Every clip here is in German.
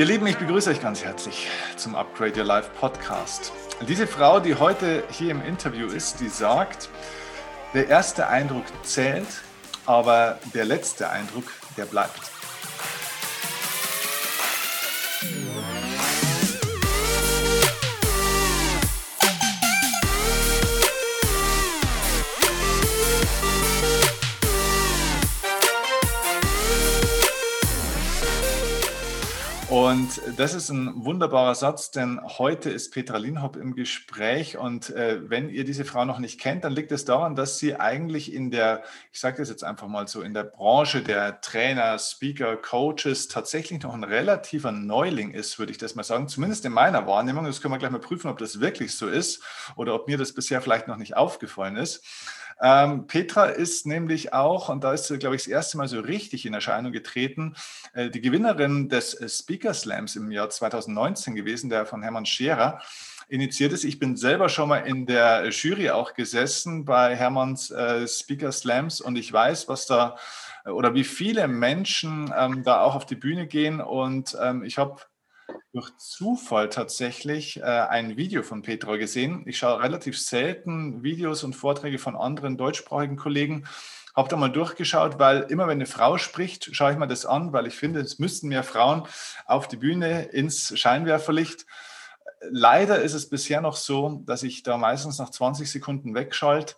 Ihr Lieben, ich begrüße euch ganz herzlich zum Upgrade Your Life Podcast. Diese Frau, die heute hier im Interview ist, die sagt, der erste Eindruck zählt, aber der letzte Eindruck, der bleibt. Und das ist ein wunderbarer Satz, denn heute ist Petra Linhop im Gespräch. Und äh, wenn ihr diese Frau noch nicht kennt, dann liegt es daran, dass sie eigentlich in der, ich sage das jetzt einfach mal so, in der Branche der Trainer, Speaker, Coaches tatsächlich noch ein relativer Neuling ist, würde ich das mal sagen. Zumindest in meiner Wahrnehmung. Das können wir gleich mal prüfen, ob das wirklich so ist oder ob mir das bisher vielleicht noch nicht aufgefallen ist. Ähm, Petra ist nämlich auch, und da ist sie, glaube ich, das erste Mal so richtig in Erscheinung getreten, äh, die Gewinnerin des äh, Speaker Slams im Jahr 2019 gewesen, der von Hermann Scherer initiiert ist. Ich bin selber schon mal in der Jury auch gesessen bei Hermanns äh, Speaker Slams und ich weiß, was da äh, oder wie viele Menschen ähm, da auch auf die Bühne gehen. Und ähm, ich habe durch Zufall tatsächlich äh, ein Video von Petra gesehen. Ich schaue relativ selten Videos und Vorträge von anderen deutschsprachigen Kollegen. Habe da mal durchgeschaut, weil immer wenn eine Frau spricht, schaue ich mir das an, weil ich finde, es müssten mehr Frauen auf die Bühne ins Scheinwerferlicht. Leider ist es bisher noch so, dass ich da meistens nach 20 Sekunden wegschalte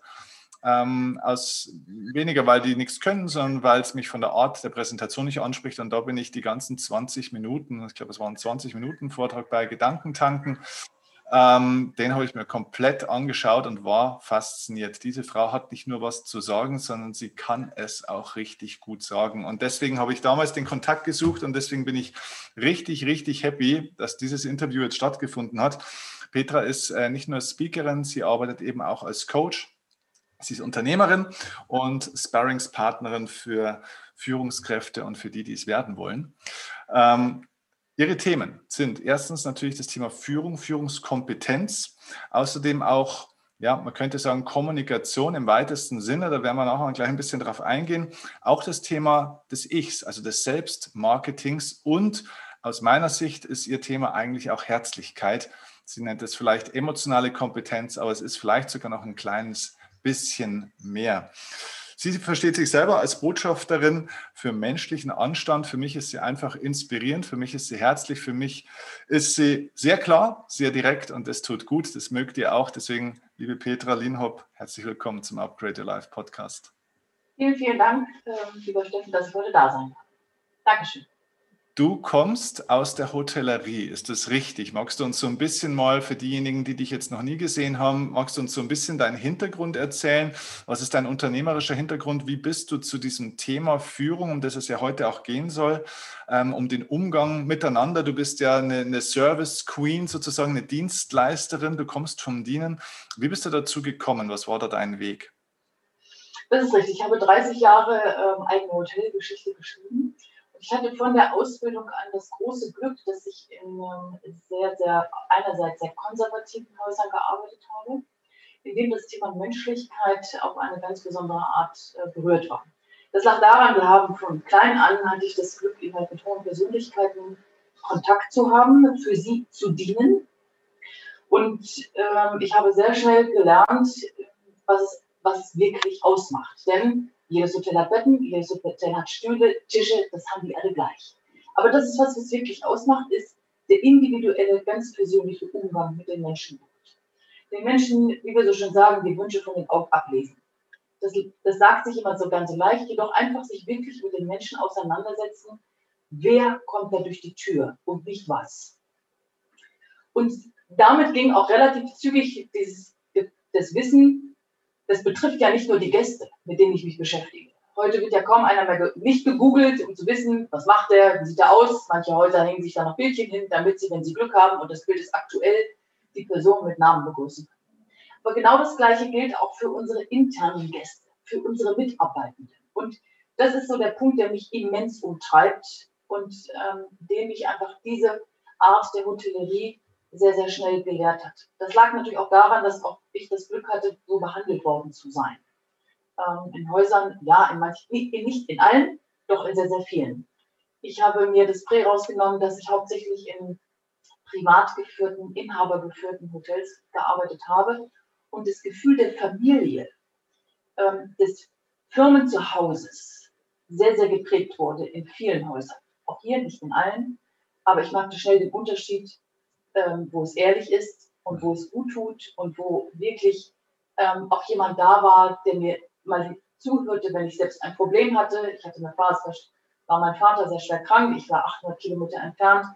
ähm, aus weniger, weil die nichts können, sondern weil es mich von der Art der Präsentation nicht anspricht. Und da bin ich die ganzen 20 Minuten, ich glaube, es waren 20 Minuten Vortrag bei Gedankentanken. Ähm, den habe ich mir komplett angeschaut und war fasziniert. Diese Frau hat nicht nur was zu sagen, sondern sie kann es auch richtig gut sagen. Und deswegen habe ich damals den Kontakt gesucht und deswegen bin ich richtig, richtig happy, dass dieses Interview jetzt stattgefunden hat. Petra ist äh, nicht nur Speakerin, sie arbeitet eben auch als Coach Sie ist Unternehmerin und Sparringspartnerin für Führungskräfte und für die, die es werden wollen. Ähm, ihre Themen sind erstens natürlich das Thema Führung, Führungskompetenz, außerdem auch ja, man könnte sagen, Kommunikation im weitesten Sinne, da werden wir nachher gleich ein bisschen drauf eingehen. Auch das Thema des Ichs, also des Selbstmarketings und aus meiner Sicht ist ihr Thema eigentlich auch Herzlichkeit. Sie nennt es vielleicht emotionale Kompetenz, aber es ist vielleicht sogar noch ein kleines bisschen mehr. Sie versteht sich selber als Botschafterin für menschlichen Anstand. Für mich ist sie einfach inspirierend, für mich ist sie herzlich, für mich ist sie sehr klar, sehr direkt und das tut gut. Das mögt ihr auch. Deswegen, liebe Petra Linhop, herzlich willkommen zum Upgrade Your Life Podcast. Vielen, vielen Dank, ähm, lieber Steffen, dass ich heute da sein darf. Dankeschön. Du kommst aus der Hotellerie, ist das richtig? Magst du uns so ein bisschen mal für diejenigen, die dich jetzt noch nie gesehen haben, magst du uns so ein bisschen deinen Hintergrund erzählen? Was ist dein unternehmerischer Hintergrund? Wie bist du zu diesem Thema Führung, um das es ja heute auch gehen soll, ähm, um den Umgang miteinander? Du bist ja eine, eine Service Queen, sozusagen eine Dienstleisterin, du kommst vom Dienen. Wie bist du dazu gekommen? Was war da dein Weg? Das ist richtig. Ich habe 30 Jahre ähm, eigene Hotelgeschichte geschrieben ich hatte von der Ausbildung an das große Glück, dass ich in ähm, sehr, sehr, einerseits sehr konservativen Häusern gearbeitet habe, in denen das Thema Menschlichkeit auf eine ganz besondere Art äh, berührt war. Das lag daran, wir haben von klein an hatte ich das Glück, eben mit hohen Persönlichkeiten Kontakt zu haben, für sie zu dienen. Und ähm, ich habe sehr schnell gelernt, was was es wirklich ausmacht. Denn jedes Hotel hat Betten, jedes Hotel hat Stühle, Tische, das haben die alle gleich. Aber das ist, was es wirklich ausmacht, ist der individuelle, ganz persönliche Umgang mit den Menschen. Den Menschen, wie wir so schon sagen, die Wünsche von den Augen ablesen. Das, das sagt sich immer so ganz leicht, jedoch einfach sich wirklich mit den Menschen auseinandersetzen, wer kommt da durch die Tür und nicht was. Und damit ging auch relativ zügig dieses, das Wissen, das betrifft ja nicht nur die Gäste, mit denen ich mich beschäftige. Heute wird ja kaum einer mehr nicht gegoogelt, um zu wissen, was macht der, wie sieht er aus. Manche Häuser hängen sich da noch Bildchen hin, damit sie, wenn sie Glück haben und das Bild ist aktuell, die Person mit Namen begrüßen können. Aber genau das Gleiche gilt auch für unsere internen Gäste, für unsere Mitarbeitenden. Und das ist so der Punkt, der mich immens umtreibt und ähm, dem ich einfach diese Art der Hotellerie sehr, sehr schnell gelehrt hat. Das lag natürlich auch daran, dass auch ich das Glück hatte, so behandelt worden zu sein. Ähm, in Häusern, ja, in manchen, nicht in allen, doch in sehr, sehr vielen. Ich habe mir das Prä rausgenommen, dass ich hauptsächlich in privat geführten, inhabergeführten Hotels gearbeitet habe und das Gefühl der Familie, ähm, des Firmenzuhauses sehr, sehr geprägt wurde in vielen Häusern. Auch hier, nicht in allen, aber ich machte schnell den Unterschied, ähm, wo es ehrlich ist und wo es gut tut und wo wirklich ähm, auch jemand da war, der mir mal zuhörte, wenn ich selbst ein Problem hatte. Ich hatte eine Phase, war mein Vater sehr schwer krank, ich war 800 Kilometer entfernt.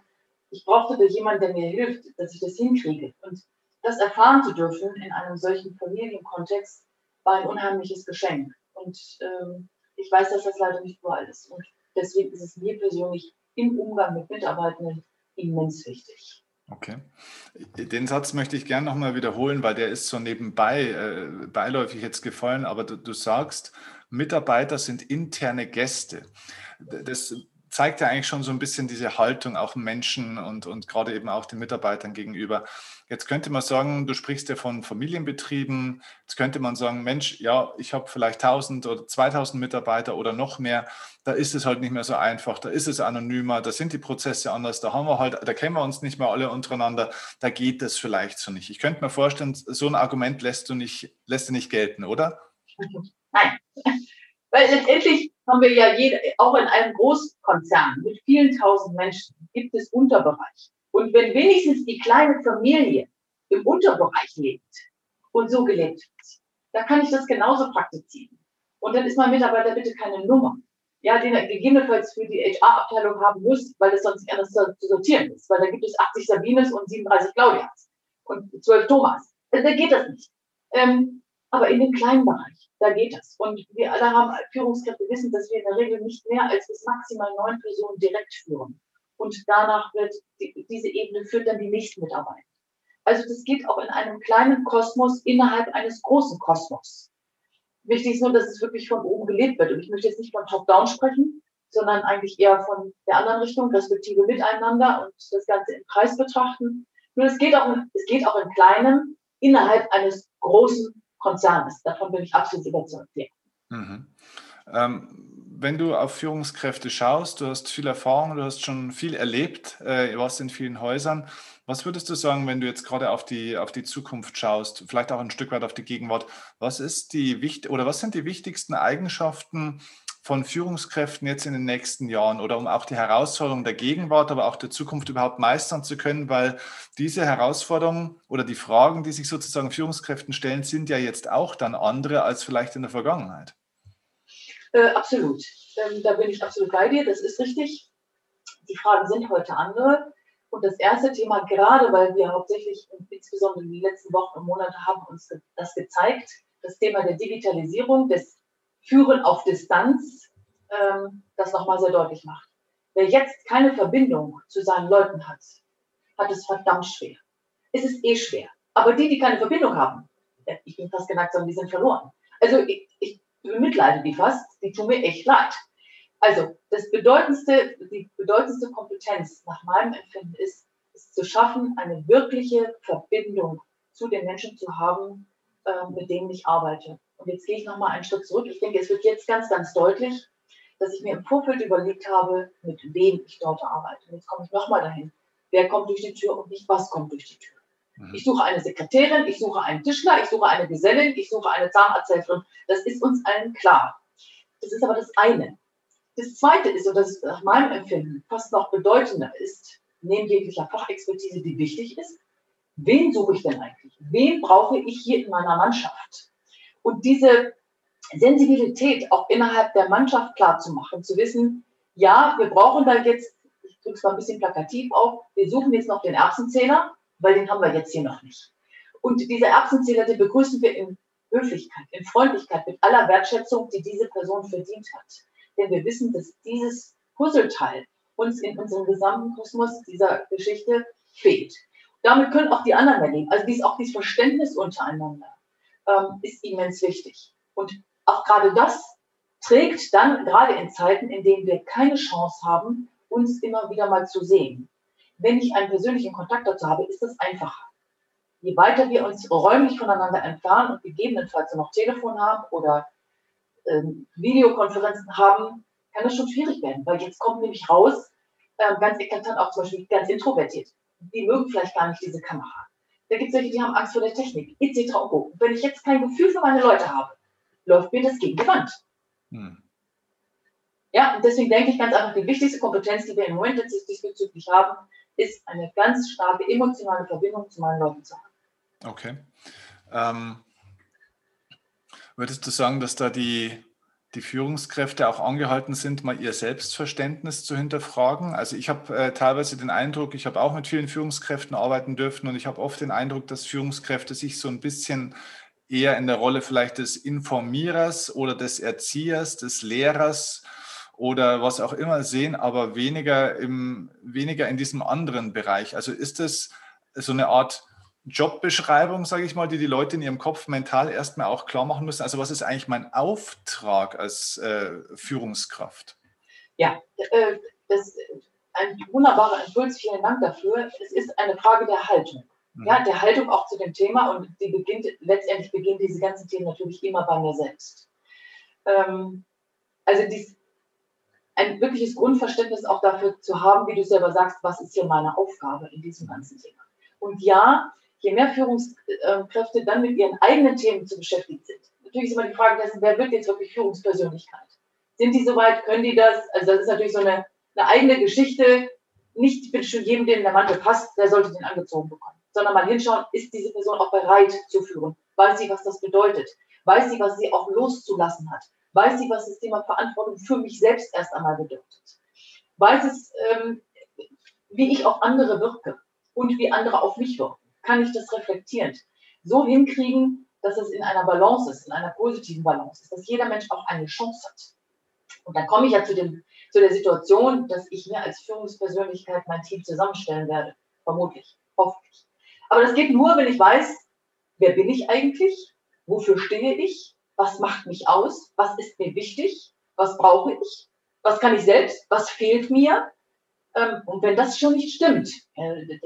Ich brauchte jemanden, der mir hilft, dass ich das hinkriege. Und das erfahren zu dürfen in einem solchen Familienkontext war ein unheimliches Geschenk. Und ähm, ich weiß, dass das leider nicht überall ist. Und deswegen ist es mir persönlich im Umgang mit Mitarbeitenden immens wichtig. Okay. Den Satz möchte ich gerne nochmal wiederholen, weil der ist so nebenbei, äh, beiläufig jetzt gefallen, aber du, du sagst, Mitarbeiter sind interne Gäste. Das zeigt ja eigentlich schon so ein bisschen diese Haltung auch Menschen und, und gerade eben auch den Mitarbeitern gegenüber. Jetzt könnte man sagen, du sprichst ja von Familienbetrieben. Jetzt könnte man sagen, Mensch, ja, ich habe vielleicht 1000 oder 2000 Mitarbeiter oder noch mehr. Da ist es halt nicht mehr so einfach. Da ist es anonymer. Da sind die Prozesse anders. Da haben wir halt, da kennen wir uns nicht mehr alle untereinander. Da geht es vielleicht so nicht. Ich könnte mir vorstellen, so ein Argument lässt du nicht, lässt du nicht gelten, oder? Nein. Weil letztendlich haben wir ja jede, auch in einem Großkonzern mit vielen tausend Menschen gibt es Unterbereiche. Und wenn wenigstens die kleine Familie im Unterbereich lebt und so gelebt wird, da kann ich das genauso praktizieren. Und dann ist mein Mitarbeiter bitte keine Nummer, ja, den er gegebenenfalls für die HR-Abteilung haben muss, weil es sonst nicht anders zu sortieren ist. Weil da gibt es 80 Sabines und 37 Claudias und 12 Thomas. Also da geht das nicht. Ähm, aber in dem kleinen Bereich, da geht das. Und wir alle haben Führungskräfte wissen, dass wir in der Regel nicht mehr als bis maximal neun Personen direkt führen. Und danach wird die, diese Ebene führt dann die nächsten Mitarbeiter. Also das geht auch in einem kleinen Kosmos innerhalb eines großen Kosmos. Wichtig ist nur, dass es wirklich von oben gelebt wird. Und ich möchte jetzt nicht von Top-Down sprechen, sondern eigentlich eher von der anderen Richtung, respektive miteinander und das Ganze im Kreis betrachten. Nur es geht auch, es geht auch in kleinem innerhalb eines großen Konzernes. Davon bin ich absolut überzeugt. Ja. Mhm. Ähm, wenn du auf Führungskräfte schaust, du hast viel Erfahrung, du hast schon viel erlebt, äh, warst in vielen Häusern. Was würdest du sagen, wenn du jetzt gerade auf die, auf die Zukunft schaust, vielleicht auch ein Stück weit auf die Gegenwart? Was ist die oder was sind die wichtigsten Eigenschaften von Führungskräften jetzt in den nächsten Jahren oder um auch die Herausforderungen der Gegenwart, aber auch der Zukunft überhaupt meistern zu können, weil diese Herausforderungen oder die Fragen, die sich sozusagen Führungskräften stellen, sind ja jetzt auch dann andere als vielleicht in der Vergangenheit. Äh, absolut. Ähm, da bin ich absolut bei dir. Das ist richtig. Die Fragen sind heute andere. Und das erste Thema, gerade weil wir hauptsächlich, insbesondere in den letzten Wochen und Monaten, haben uns das gezeigt, das Thema der Digitalisierung, des Führen auf Distanz, ähm, das nochmal sehr deutlich macht. Wer jetzt keine Verbindung zu seinen Leuten hat, hat es verdammt schwer. Es ist eh schwer. Aber die, die keine Verbindung haben, ich bin fast geneigt, sagen, die sind verloren. Also ich, ich bemitleide die fast, die tun mir echt leid. Also das bedeutendste, die bedeutendste Kompetenz nach meinem Empfinden ist, es zu schaffen, eine wirkliche Verbindung zu den Menschen zu haben, äh, mit denen ich arbeite. Und jetzt gehe ich nochmal einen Schritt zurück. Ich denke, es wird jetzt ganz, ganz deutlich, dass ich mir im Vorfeld überlegt habe, mit wem ich dort arbeite. Und jetzt komme ich nochmal dahin. Wer kommt durch die Tür und nicht was kommt durch die Tür. Mhm. Ich suche eine Sekretärin, ich suche einen Tischler, ich suche eine Gesellin, ich suche eine Zahnarzthelferin. Das ist uns allen klar. Das ist aber das eine. Das zweite ist, und das ist nach meinem Empfinden fast noch bedeutender ist, neben jeglicher Fachexpertise, die wichtig ist, wen suche ich denn eigentlich? Wen brauche ich hier in meiner Mannschaft? Und diese Sensibilität auch innerhalb der Mannschaft klar zu machen, zu wissen, ja, wir brauchen da jetzt, ich drücke es mal ein bisschen plakativ auf, wir suchen jetzt noch den Erbsenzähler, weil den haben wir jetzt hier noch nicht. Und diese Erbsenzähler, die begrüßen wir in Höflichkeit, in Freundlichkeit, mit aller Wertschätzung, die diese Person verdient hat. Denn wir wissen, dass dieses Puzzleteil uns in unserem gesamten Kosmos dieser Geschichte fehlt. Damit können auch die anderen erleben. Also dies, auch dieses Verständnis untereinander ähm, ist immens wichtig. Und auch gerade das trägt dann, gerade in Zeiten, in denen wir keine Chance haben, uns immer wieder mal zu sehen wenn ich einen persönlichen Kontakt dazu habe, ist das einfacher. Je weiter wir uns räumlich voneinander entfernen und gegebenenfalls noch Telefon haben oder ähm, Videokonferenzen haben, kann das schon schwierig werden, weil jetzt kommt nämlich raus, äh, ganz eklatant auch zum Beispiel ganz introvertiert. Die mögen vielleicht gar nicht diese Kamera. Da gibt es solche, die haben Angst vor der Technik, etc. Und wenn ich jetzt kein Gefühl für meine Leute habe, läuft mir das gegen die Wand. Hm. Ja, und deswegen denke ich ganz einfach, die wichtigste Kompetenz, die wir im Moment diesbezüglich haben, ist eine ganz starke emotionale Verbindung zu meinen Leuten zu haben. Okay. Ähm, würdest du sagen, dass da die, die Führungskräfte auch angehalten sind, mal ihr Selbstverständnis zu hinterfragen? Also ich habe äh, teilweise den Eindruck, ich habe auch mit vielen Führungskräften arbeiten dürfen und ich habe oft den Eindruck, dass Führungskräfte sich so ein bisschen eher in der Rolle vielleicht des Informierers oder des Erziehers, des Lehrers oder was auch immer sehen, aber weniger, im, weniger in diesem anderen Bereich. Also ist das so eine Art Jobbeschreibung, sage ich mal, die die Leute in ihrem Kopf mental erstmal auch klar machen müssen? Also was ist eigentlich mein Auftrag als äh, Führungskraft? Ja, äh, das ist ein wunderbarer Impuls. Vielen Dank dafür. Es ist eine Frage der Haltung. Ja, mhm. der Haltung auch zu dem Thema und die beginnt, letztendlich beginnt diese ganzen Themen natürlich immer bei mir selbst. Ähm, also dies, ein wirkliches Grundverständnis auch dafür zu haben, wie du selber sagst, was ist hier meine Aufgabe in diesem ganzen Thema. Und ja, je mehr Führungskräfte dann mit ihren eigenen Themen zu beschäftigt sind. Natürlich ist immer die Frage dessen, wer wird jetzt wirklich Führungspersönlichkeit? Sind die soweit, können die das? Also das ist natürlich so eine, eine eigene Geschichte. Nicht bitte schon jedem, dem der Mantel passt, der sollte den angezogen bekommen. Sondern mal hinschauen, ist diese Person auch bereit zu führen? Weiß sie, was das bedeutet? Weiß sie, was sie auch loszulassen hat? Weiß sie, was das Thema Verantwortung für mich selbst erst einmal bedeutet? Weiß es, ähm, wie ich auf andere wirke und wie andere auf mich wirken? Kann ich das reflektierend so hinkriegen, dass es in einer Balance ist, in einer positiven Balance ist, dass jeder Mensch auch eine Chance hat? Und dann komme ich ja zu, dem, zu der Situation, dass ich mir als Führungspersönlichkeit mein Team zusammenstellen werde. Vermutlich, hoffentlich. Aber das geht nur, wenn ich weiß, wer bin ich eigentlich? Wofür stehe ich? was macht mich aus, was ist mir wichtig, was brauche ich, was kann ich selbst, was fehlt mir. Ähm, und wenn das schon nicht stimmt, äh,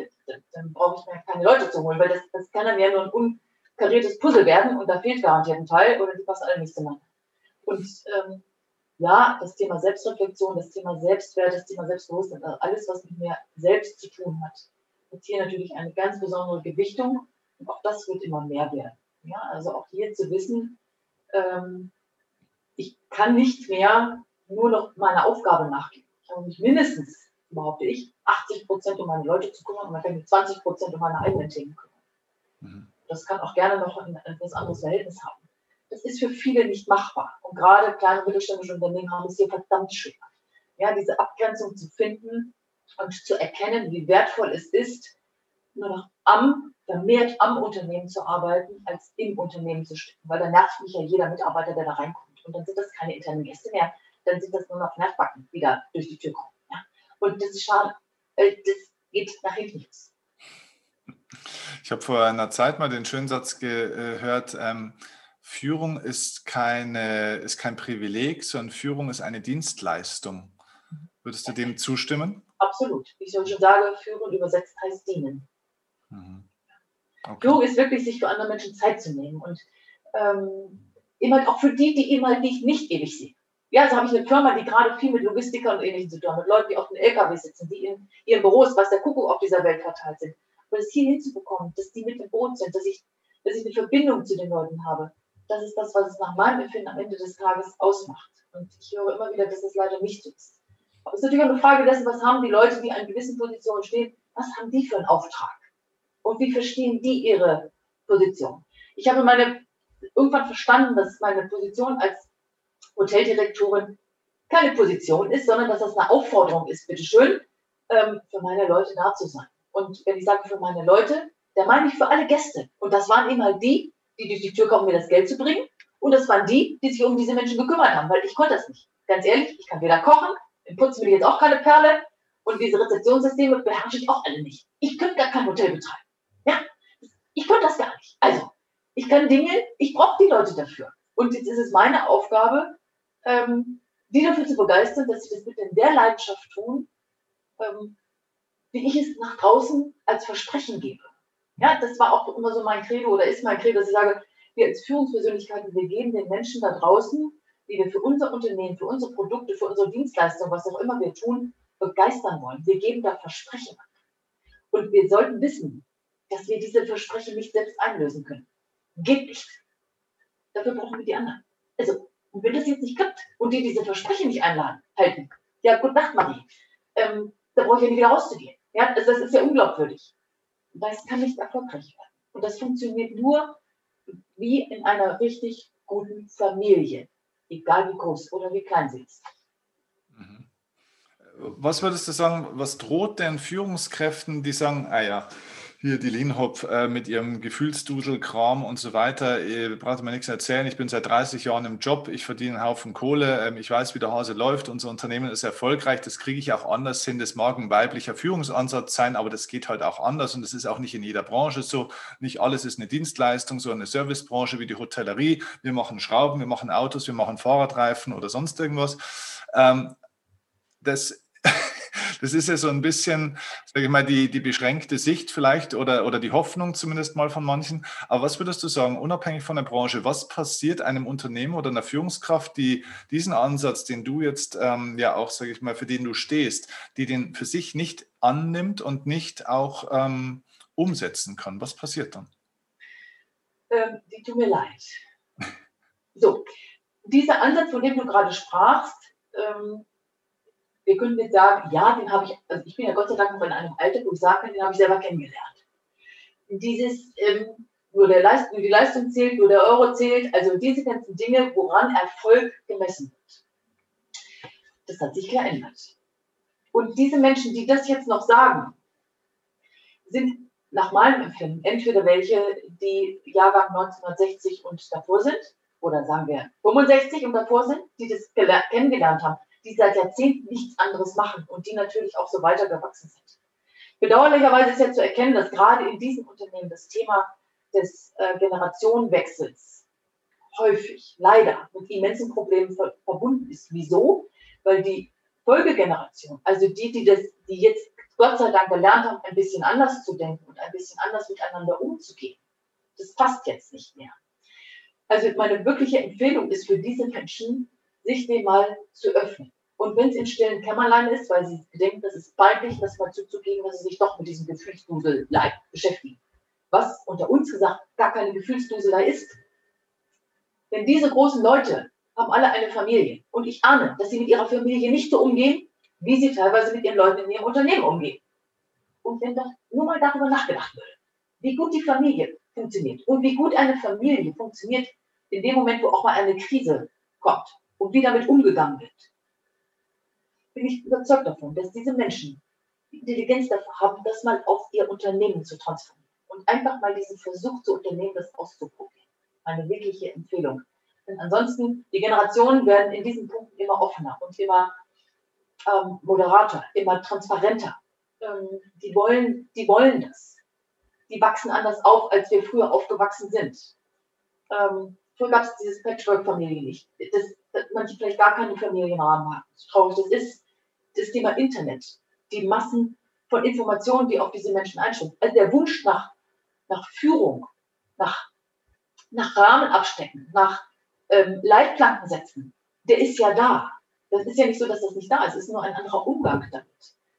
dann brauche ich mir keine Leute zu holen, weil das, das kann dann ja nur ein unkariertes Puzzle werden und da fehlt garantiert ein Teil oder die passen alle nicht zueinander. Und ähm, ja, das Thema Selbstreflexion, das Thema Selbstwert, das Thema Selbstbewusstsein, also alles, was mit mir selbst zu tun hat, hat hier natürlich eine ganz besondere Gewichtung und auch das wird immer mehr werden. Ja, also auch hier zu wissen, ähm, ich kann nicht mehr nur noch meiner Aufgabe nachgehen. Ich habe mich mindestens, behaupte ich, 80 Prozent um meine Leute zu kümmern und man kann mich 20 Prozent um meine eigenen Themen kümmern. Mhm. Das kann auch gerne noch ein etwas anderes Verhältnis haben. Das ist für viele nicht machbar. Und gerade kleine mittelständische Unternehmen haben es hier verdammt schwer. Ja, diese Abgrenzung zu finden und zu erkennen, wie wertvoll es ist, nur noch am vermehrt am Unternehmen zu arbeiten, als im Unternehmen zu stecken. Weil dann nervt mich ja jeder Mitarbeiter, der da reinkommt. Und dann sind das keine internen Gäste mehr, dann sind das nur noch Nervbacken, die da durch die Tür kommen. Und das ist schade. Äh, das geht nach hinten los. Ich habe vor einer Zeit mal den schönen Satz gehört, ähm, Führung ist, keine, ist kein Privileg, sondern Führung ist eine Dienstleistung. Würdest du dem zustimmen? Absolut. Wie ich schon sage, Führen übersetzt heißt dienen. Mhm. Okay. Führung ist wirklich, sich für andere Menschen Zeit zu nehmen und ähm, immer auch für die, die eben halt nicht, nicht ewig sind. Ja, also habe ich eine Firma, die gerade viel mit Logistikern und ähnlichen zu tun hat, mit Leuten, die auf den LKW sitzen, die in ihren Büros, was der Kuckuck auf dieser Welt verteilt sind. Aber das hier hinzubekommen, dass die mit im Boot sind, dass ich, dass ich eine Verbindung zu den Leuten habe, das ist das, was es nach meinem Empfinden am Ende des Tages ausmacht. Und ich höre immer wieder, dass das leider nicht so ist. Aber es ist natürlich auch eine Frage dessen, was haben die Leute, die an gewissen Positionen stehen, was haben die für einen Auftrag? und wie verstehen die ihre Position. Ich habe meine, irgendwann verstanden, dass meine Position als Hoteldirektorin keine Position ist, sondern dass das eine Aufforderung ist, bitteschön, ähm, für meine Leute da zu sein. Und wenn ich sage für meine Leute, dann meine ich für alle Gäste. Und das waren eben halt die, die durch die Tür kommen, mir das Geld zu bringen. Und das waren die, die sich um diese Menschen gekümmert haben, weil ich konnte das nicht. Ganz ehrlich, ich kann weder kochen, im Putzen will ich jetzt auch keine Perle und diese Rezeptionssysteme beherrsche ich auch alle nicht. Ich könnte gar kein Hotel betreiben. Ja, ich könnte das gar nicht. Also, ich kann Dinge, ich brauche die Leute dafür. Und jetzt ist es meine Aufgabe, ähm, die dafür zu begeistern, dass sie das mit in der Leidenschaft tun, ähm, wie ich es nach draußen als Versprechen gebe. Ja, das war auch immer so mein Credo oder ist mein Credo, dass ich sage, wir als Führungspersönlichkeiten, wir geben den Menschen da draußen die wir für unser Unternehmen, für unsere Produkte, für unsere Dienstleistungen, was auch immer wir tun, begeistern wollen. Wir geben da Versprechen. Und wir sollten wissen, dass wir diese Versprechen nicht selbst einlösen können. Geht nicht. Dafür brauchen wir die anderen. Also, und wenn das jetzt nicht klappt und die diese Versprechen nicht einladen, halten, ja, gute Nacht, Marie. Ähm, da brauche ich ja nicht wieder rauszugehen. Ja, also das ist ja unglaubwürdig. Das kann nicht erfolgreich werden. Und das funktioniert nur wie in einer richtig guten Familie, egal wie groß oder wie klein sie ist. Mhm. Was würdest du sagen, was droht den Führungskräften, die sagen, ah ja, hier die Linhop äh, mit ihrem Gefühlsdudelkram und so weiter. Ihr braucht mir nichts erzählen. Ich bin seit 30 Jahren im Job. Ich verdiene einen Haufen Kohle. Ähm, ich weiß, wie der Hase läuft. Unser Unternehmen ist erfolgreich. Das kriege ich auch anders hin. Das mag ein weiblicher Führungsansatz sein, aber das geht halt auch anders. Und das ist auch nicht in jeder Branche so. Nicht alles ist eine Dienstleistung, so eine Servicebranche wie die Hotellerie. Wir machen Schrauben, wir machen Autos, wir machen Fahrradreifen oder sonst irgendwas. Ähm, das das ist ja so ein bisschen, sage ich mal, die, die beschränkte Sicht vielleicht oder, oder die Hoffnung zumindest mal von manchen. Aber was würdest du sagen, unabhängig von der Branche, was passiert einem Unternehmen oder einer Führungskraft, die diesen Ansatz, den du jetzt ähm, ja auch, sage ich mal, für den du stehst, die den für sich nicht annimmt und nicht auch ähm, umsetzen kann? Was passiert dann? Ähm, die tut mir leid. So, dieser Ansatz, von dem du gerade sprachst, ähm, wir können jetzt sagen, ja, den habe ich, also ich bin ja Gott sei Dank noch in einem Alter, wo ich sagen kann, den habe ich selber kennengelernt. Dieses, ähm, nur, der Leist, nur die Leistung zählt, nur der Euro zählt, also diese ganzen Dinge, woran Erfolg gemessen wird. Das hat sich geändert. Und diese Menschen, die das jetzt noch sagen, sind nach meinem Empfinden entweder welche, die Jahrgang 1960 und davor sind, oder sagen wir 65 und davor sind, die das kennengelernt haben die seit Jahrzehnten nichts anderes machen und die natürlich auch so weiter gewachsen sind. Bedauerlicherweise ist ja zu erkennen, dass gerade in diesem Unternehmen das Thema des äh, Generationenwechsels häufig leider mit immensen Problemen ver verbunden ist. Wieso? Weil die Folgegeneration, also die, die das, die jetzt Gott sei Dank gelernt haben, ein bisschen anders zu denken und ein bisschen anders miteinander umzugehen, das passt jetzt nicht mehr. Also meine wirkliche Empfehlung ist für diese Menschen, sich dem mal zu öffnen. Und wenn es in stillen Kämmerlein ist, weil sie denken, das ist peinlich, das mal zuzugeben, dass sie sich doch mit diesem Gefühlsduselei beschäftigen. Was unter uns gesagt gar keine Gefühlsduselei ist. Denn diese großen Leute haben alle eine Familie. Und ich ahne, dass sie mit ihrer Familie nicht so umgehen, wie sie teilweise mit ihren Leuten in ihrem Unternehmen umgehen. Und wenn da nur mal darüber nachgedacht würde, wie gut die Familie funktioniert und wie gut eine Familie funktioniert in dem Moment, wo auch mal eine Krise kommt, und wie damit umgegangen wird, bin ich überzeugt davon, dass diese Menschen die Intelligenz dafür haben, das mal auf ihr Unternehmen zu transformieren und einfach mal diesen Versuch zu unternehmen, das auszuprobieren. Eine wirkliche Empfehlung. Denn ansonsten, die Generationen werden in diesen Punkten immer offener und immer ähm, moderater, immer transparenter. Ähm, die, wollen, die wollen das. Die wachsen anders auf, als wir früher aufgewachsen sind. Ähm, früher gab es dieses Patchwork-Familie nicht. Das, manche vielleicht gar keine Familienrahmen haben. So traurig das ist, das Thema Internet, die Massen von Informationen, die auf diese Menschen einströmen. Also der Wunsch nach, nach Führung, nach, nach Rahmen abstecken, nach ähm, Leitplanken setzen, der ist ja da. Das ist ja nicht so, dass das nicht da ist. Es ist nur ein anderer Umgang damit.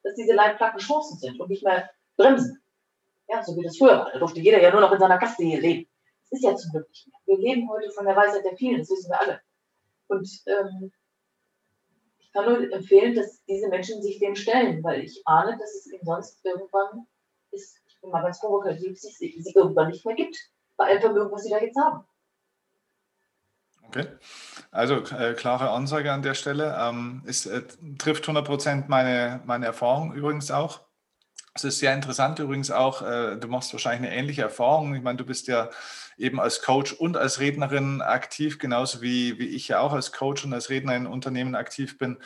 Dass diese Leitplanken Chancen sind und nicht mehr Bremsen. Ja, so wie das früher war. Da durfte jeder ja nur noch in seiner Kaste hier leben. Das ist ja zum Glück nicht mehr. Wir leben heute von der Weisheit der vielen, das wissen wir alle. Und ähm, ich kann nur empfehlen, dass diese Menschen sich dem stellen, weil ich ahne, dass es ihnen sonst irgendwann ist, ich bin mal ganz provokativ, sich, sie irgendwann nicht mehr gibt, bei allem Vermögen, was sie da jetzt haben. Okay, also äh, klare Ansage an der Stelle. Ähm, es äh, trifft 100% meine, meine Erfahrung übrigens auch. Es ist sehr interessant übrigens auch, äh, du machst wahrscheinlich eine ähnliche Erfahrung. Ich meine, du bist ja eben als Coach und als Rednerin aktiv, genauso wie, wie ich ja auch als Coach und als Redner in Unternehmen aktiv bin.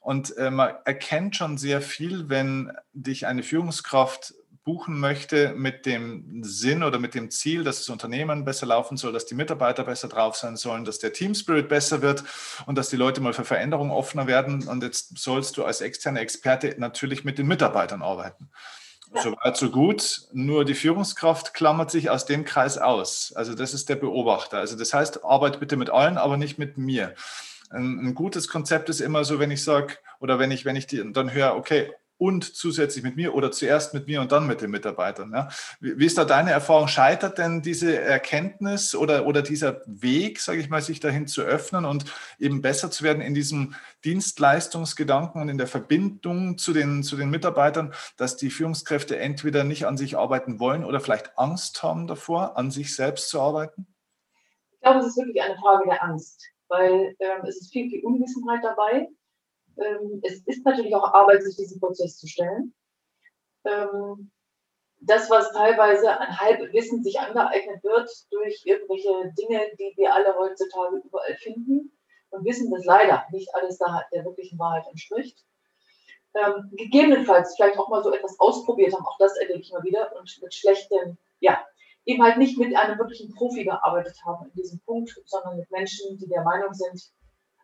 Und äh, man erkennt schon sehr viel, wenn dich eine Führungskraft buchen möchte mit dem Sinn oder mit dem Ziel, dass das Unternehmen besser laufen soll, dass die Mitarbeiter besser drauf sein sollen, dass der Team Spirit besser wird und dass die Leute mal für Veränderungen offener werden. Und jetzt sollst du als externer Experte natürlich mit den Mitarbeitern arbeiten. Soweit, so gut. Nur die Führungskraft klammert sich aus dem Kreis aus. Also das ist der Beobachter. Also das heißt, arbeit bitte mit allen, aber nicht mit mir. ein, ein gutes Konzept ist immer so, wenn ich sage, oder wenn ich, wenn ich die, dann höre, okay, und zusätzlich mit mir oder zuerst mit mir und dann mit den Mitarbeitern. Ja. Wie, ist da deine Erfahrung? Scheitert denn diese Erkenntnis oder, oder dieser Weg, sage ich mal, sich dahin zu öffnen und eben besser zu werden in diesem Dienstleistungsgedanken und in der Verbindung zu den, zu den Mitarbeitern, dass die Führungskräfte entweder nicht an sich arbeiten wollen oder vielleicht Angst haben davor, an sich selbst zu arbeiten? Ich glaube, es ist wirklich eine Frage der Angst, weil ähm, es ist viel, viel Unwissenheit dabei es ist natürlich auch Arbeit, sich diesen Prozess zu stellen. Ähm, das, was teilweise an Halbwissen sich angeeignet wird durch irgendwelche Dinge, die wir alle heutzutage überall finden und wissen, dass leider nicht alles da der wirklichen Wahrheit entspricht. Ähm, gegebenenfalls vielleicht auch mal so etwas ausprobiert haben, auch das erlebe ich mal wieder, und mit schlechten, ja, eben halt nicht mit einem wirklichen Profi gearbeitet haben in diesem Punkt, sondern mit Menschen, die der Meinung sind,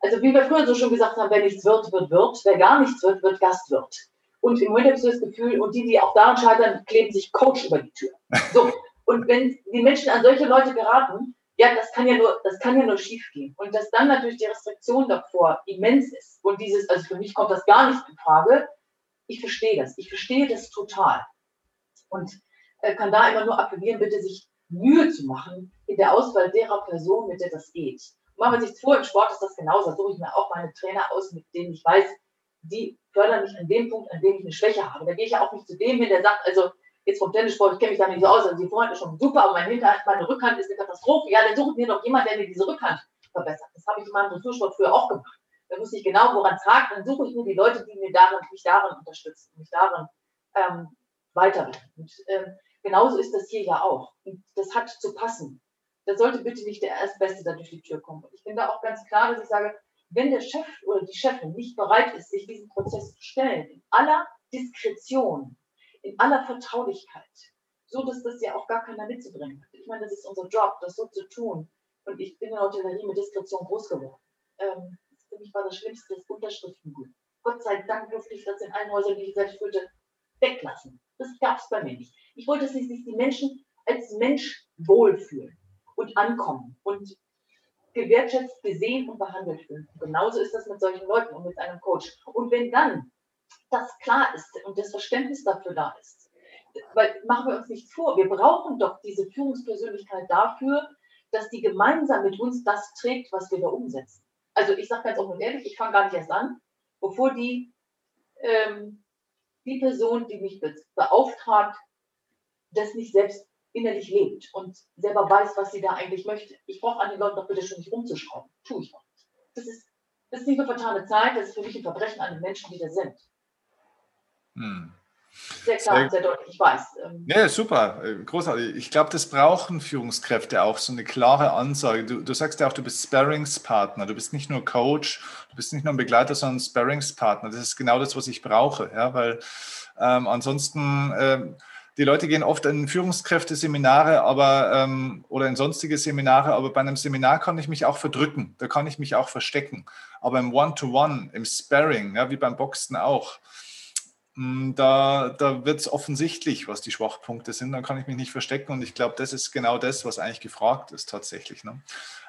also wie wir früher so schon gesagt haben, wer nichts wird, wird Wirt, wer gar nichts wird, wird Gastwirt. Und im Moment habe ich so das Gefühl, und die, die auch daran scheitern, kleben sich Coach über die Tür. So. Und wenn die Menschen an solche Leute geraten, ja, das kann ja nur, das kann ja nur schief gehen. Und dass dann natürlich die Restriktion davor immens ist. Und dieses, also für mich kommt das gar nicht in Frage. Ich verstehe das. Ich verstehe das total. Und äh, kann da immer nur appellieren, bitte sich Mühe zu machen in der Auswahl derer Person, mit der das geht machen wir sich vor, im Sport ist das genauso. Da suche ich mir auch meine Trainer aus, mit denen ich weiß, die fördern mich an dem Punkt, an dem ich eine Schwäche habe. Da gehe ich ja auch nicht zu dem hin, der sagt, also jetzt vom Tennissport, ich kenne mich da nicht so aus, also die Vorhand ist schon super, aber mein Hinterhand, meine Rückhand ist eine Katastrophe. Ja, dann suche mir doch jemanden, der mir diese Rückhand verbessert. Das habe ich in meinem Dressursport früher auch gemacht. Da wusste ich genau, woran es hakt. Dann suche ich mir die Leute, die mir darin, mich darin unterstützen, mich darin ähm, weiterbringen. Und ähm, genauso ist das hier ja auch. Und das hat zu passen da sollte bitte nicht der Erstbeste da durch die Tür kommen. Und ich bin da auch ganz klar, dass ich sage, wenn der Chef oder die Chefin nicht bereit ist, sich diesem Prozess zu stellen, in aller Diskretion, in aller Vertraulichkeit, so dass das ja auch gar keiner mitzubringen hat. Ich meine, das ist unser Job, das so zu tun. Und ich bin in der Hotellerie mit Diskretion groß geworden. Ähm, für mich war das Schlimmste das Unterschriftengut. Gott sei Dank durfte ich das in allen Häusern, die ich selbst führte, weglassen. Das gab es bei mir nicht. Ich wollte, dass sich die Menschen als Mensch wohlfühlen und ankommen und gewertschätzt, gesehen und behandelt. Und genauso ist das mit solchen Leuten und mit einem Coach. Und wenn dann das klar ist und das Verständnis dafür da ist, weil machen wir uns nicht vor, wir brauchen doch diese Führungspersönlichkeit dafür, dass die gemeinsam mit uns das trägt, was wir da umsetzen. Also ich sage ganz offen und ehrlich, ich fange gar nicht erst an, bevor die, ähm, die Person, die mich beauftragt, das nicht selbst innerlich lebt und selber weiß, was sie da eigentlich möchte. Ich brauche an den Leuten doch bitte schon nicht rumzuschrauben. Tue ich auch nicht. Das ist, das ist nicht nur vertane Zeit, das ist für mich ein Verbrechen an den Menschen, die da sind. Hm. Sehr klar, sehr, sehr deutlich, ich weiß. Ähm. Ja, super, äh, großartig. Ich glaube, das brauchen Führungskräfte auch, so eine klare Ansage. Du, du sagst ja auch, du bist Sparringspartner, du bist nicht nur Coach, du bist nicht nur ein Begleiter, sondern Sparringspartner. Das ist genau das, was ich brauche, ja, weil ähm, ansonsten ähm, die Leute gehen oft in Führungskräfteseminare aber, ähm, oder in sonstige Seminare, aber bei einem Seminar kann ich mich auch verdrücken, da kann ich mich auch verstecken. Aber im One-to-One, -One, im Sparring, ja, wie beim Boxen auch, mm, da, da wird es offensichtlich, was die Schwachpunkte sind. Dann kann ich mich nicht verstecken und ich glaube, das ist genau das, was eigentlich gefragt ist tatsächlich. Ne?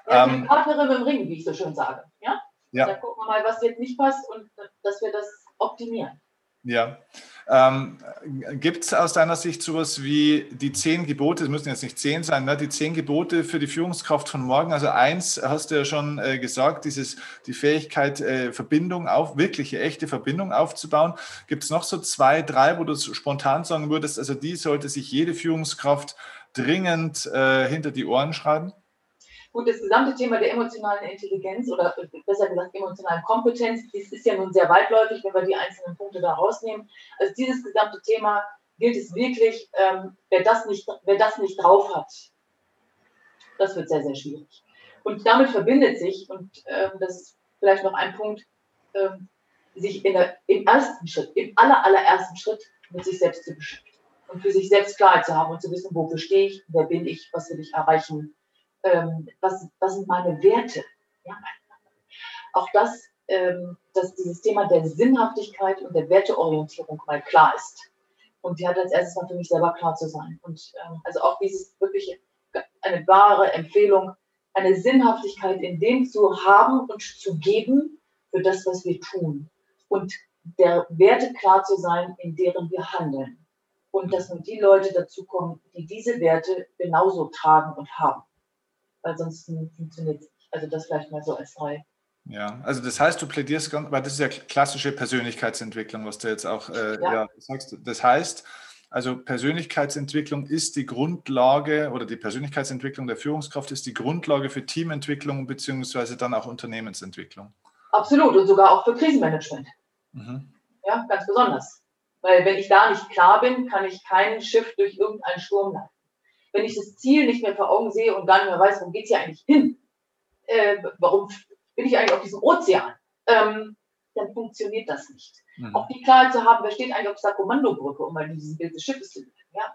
Ja, ähm, Partnerin im Ring, wie ich so schön sage. Ja? ja. Da gucken wir mal, was jetzt nicht passt und dass wir das optimieren. Ja. Ähm, Gibt es aus deiner Sicht sowas wie die zehn Gebote, es müssen jetzt nicht zehn sein, ne? die zehn Gebote für die Führungskraft von morgen? Also eins hast du ja schon äh, gesagt, dieses, die Fähigkeit, äh, Verbindung auf, wirkliche, echte Verbindung aufzubauen. Gibt es noch so zwei, drei, wo du spontan sagen würdest, also die sollte sich jede Führungskraft dringend äh, hinter die Ohren schreiben? Und das gesamte Thema der emotionalen Intelligenz oder besser gesagt emotionalen Kompetenz, das ist ja nun sehr weitläufig, wenn wir die einzelnen Punkte da rausnehmen. Also dieses gesamte Thema gilt es wirklich, ähm, wer, das nicht, wer das nicht drauf hat, das wird sehr, sehr schwierig. Und damit verbindet sich, und ähm, das ist vielleicht noch ein Punkt, ähm, sich in der, im ersten Schritt, im aller, allerersten Schritt mit sich selbst zu beschäftigen und für sich selbst Klarheit zu haben und zu wissen, wofür stehe ich, wer bin ich, was will ich erreichen, ähm, was, was sind meine Werte. Ja? Auch das, ähm, dass dieses Thema der Sinnhaftigkeit und der Werteorientierung mal klar ist. Und die hat als erstes mal für mich selber klar zu sein. Und ähm, also auch dieses wirklich eine wahre Empfehlung, eine Sinnhaftigkeit in dem zu haben und zu geben für das, was wir tun. Und der Werte klar zu sein, in deren wir handeln. Und dass nur die Leute dazukommen, die diese Werte genauso tragen und haben. Weil sonst funktioniert es nicht. Also das vielleicht mal so als drei ja, also das heißt, du plädierst, weil das ist ja klassische Persönlichkeitsentwicklung, was du jetzt auch äh, ja. ja. sagst. Das heißt, also Persönlichkeitsentwicklung ist die Grundlage oder die Persönlichkeitsentwicklung der Führungskraft ist die Grundlage für Teamentwicklung beziehungsweise dann auch Unternehmensentwicklung. Absolut und sogar auch für Krisenmanagement. Mhm. Ja, ganz besonders. Weil wenn ich da nicht klar bin, kann ich kein Schiff durch irgendeinen Sturm leiten. Wenn ich das Ziel nicht mehr vor Augen sehe und gar nicht mehr weiß, worum geht es hier eigentlich hin, äh, warum bin ich eigentlich auf diesem Ozean, ähm, dann funktioniert das nicht. Mhm. Auch die Klarheit zu haben, wer steht eigentlich auf dieser Kommandobrücke, um mal dieses Bild des Schiffes zu nehmen. Ja?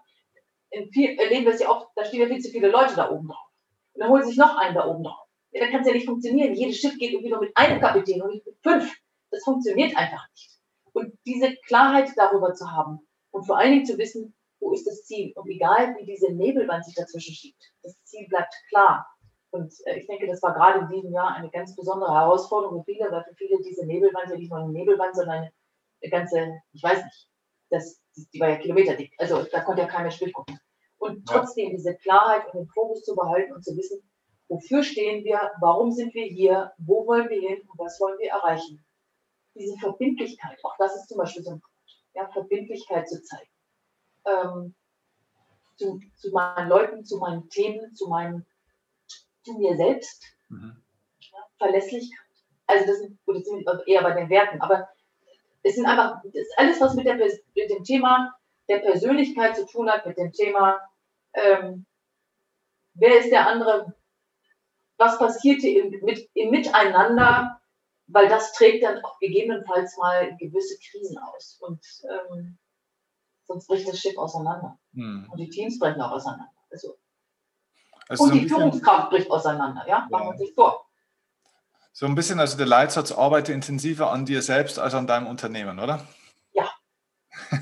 In viel, erleben wir es ja auch, da stehen ja viel zu viele Leute da oben drauf. Und dann holen sich noch einen da oben drauf. Ja, dann kann es ja nicht funktionieren. Jedes Schiff geht irgendwie nur mit einem Kapitän und nicht mit fünf. Das funktioniert einfach nicht. Und diese Klarheit darüber zu haben und vor allen Dingen zu wissen, wo ist das Ziel? Und egal, wie diese Nebelwand sich dazwischen schiebt, das Ziel bleibt klar. Und äh, ich denke, das war gerade in diesem Jahr eine ganz besondere Herausforderung für viele, weil für viele diese Nebelwand ja nicht nur eine Nebelwand, sondern eine ganze, ich weiß nicht, das, die war ja kilometerdick. Also da konnte ja keiner Spiel gucken. Und trotzdem diese Klarheit und den Fokus zu behalten und zu wissen, wofür stehen wir, warum sind wir hier, wo wollen wir hin und was wollen wir erreichen. Diese Verbindlichkeit, auch das ist zum Beispiel so ein Punkt, ja, Verbindlichkeit zu zeigen. Ähm, zu, zu meinen Leuten, zu meinen Themen, zu meinen zu mir selbst, mhm. ja, Verlässlichkeit. Also das sind, gut, das sind eher bei den Werten, aber es sind einfach alles, was mit, der, mit, dem Thema der Persönlichkeit zu tun hat, mit dem Thema, ähm, wer ist der andere, was passiert hier im, mit, im Miteinander, weil das trägt dann auch gegebenenfalls mal gewisse Krisen aus. Und ähm, sonst bricht das Schiff auseinander. Mhm. Und die Teams brechen auch auseinander. Also also und so die Führungskraft bricht auseinander, ja? Machen wir uns nicht vor. So ein bisschen, also der Leitsatz, arbeite intensiver an dir selbst als an deinem Unternehmen, oder? Ja.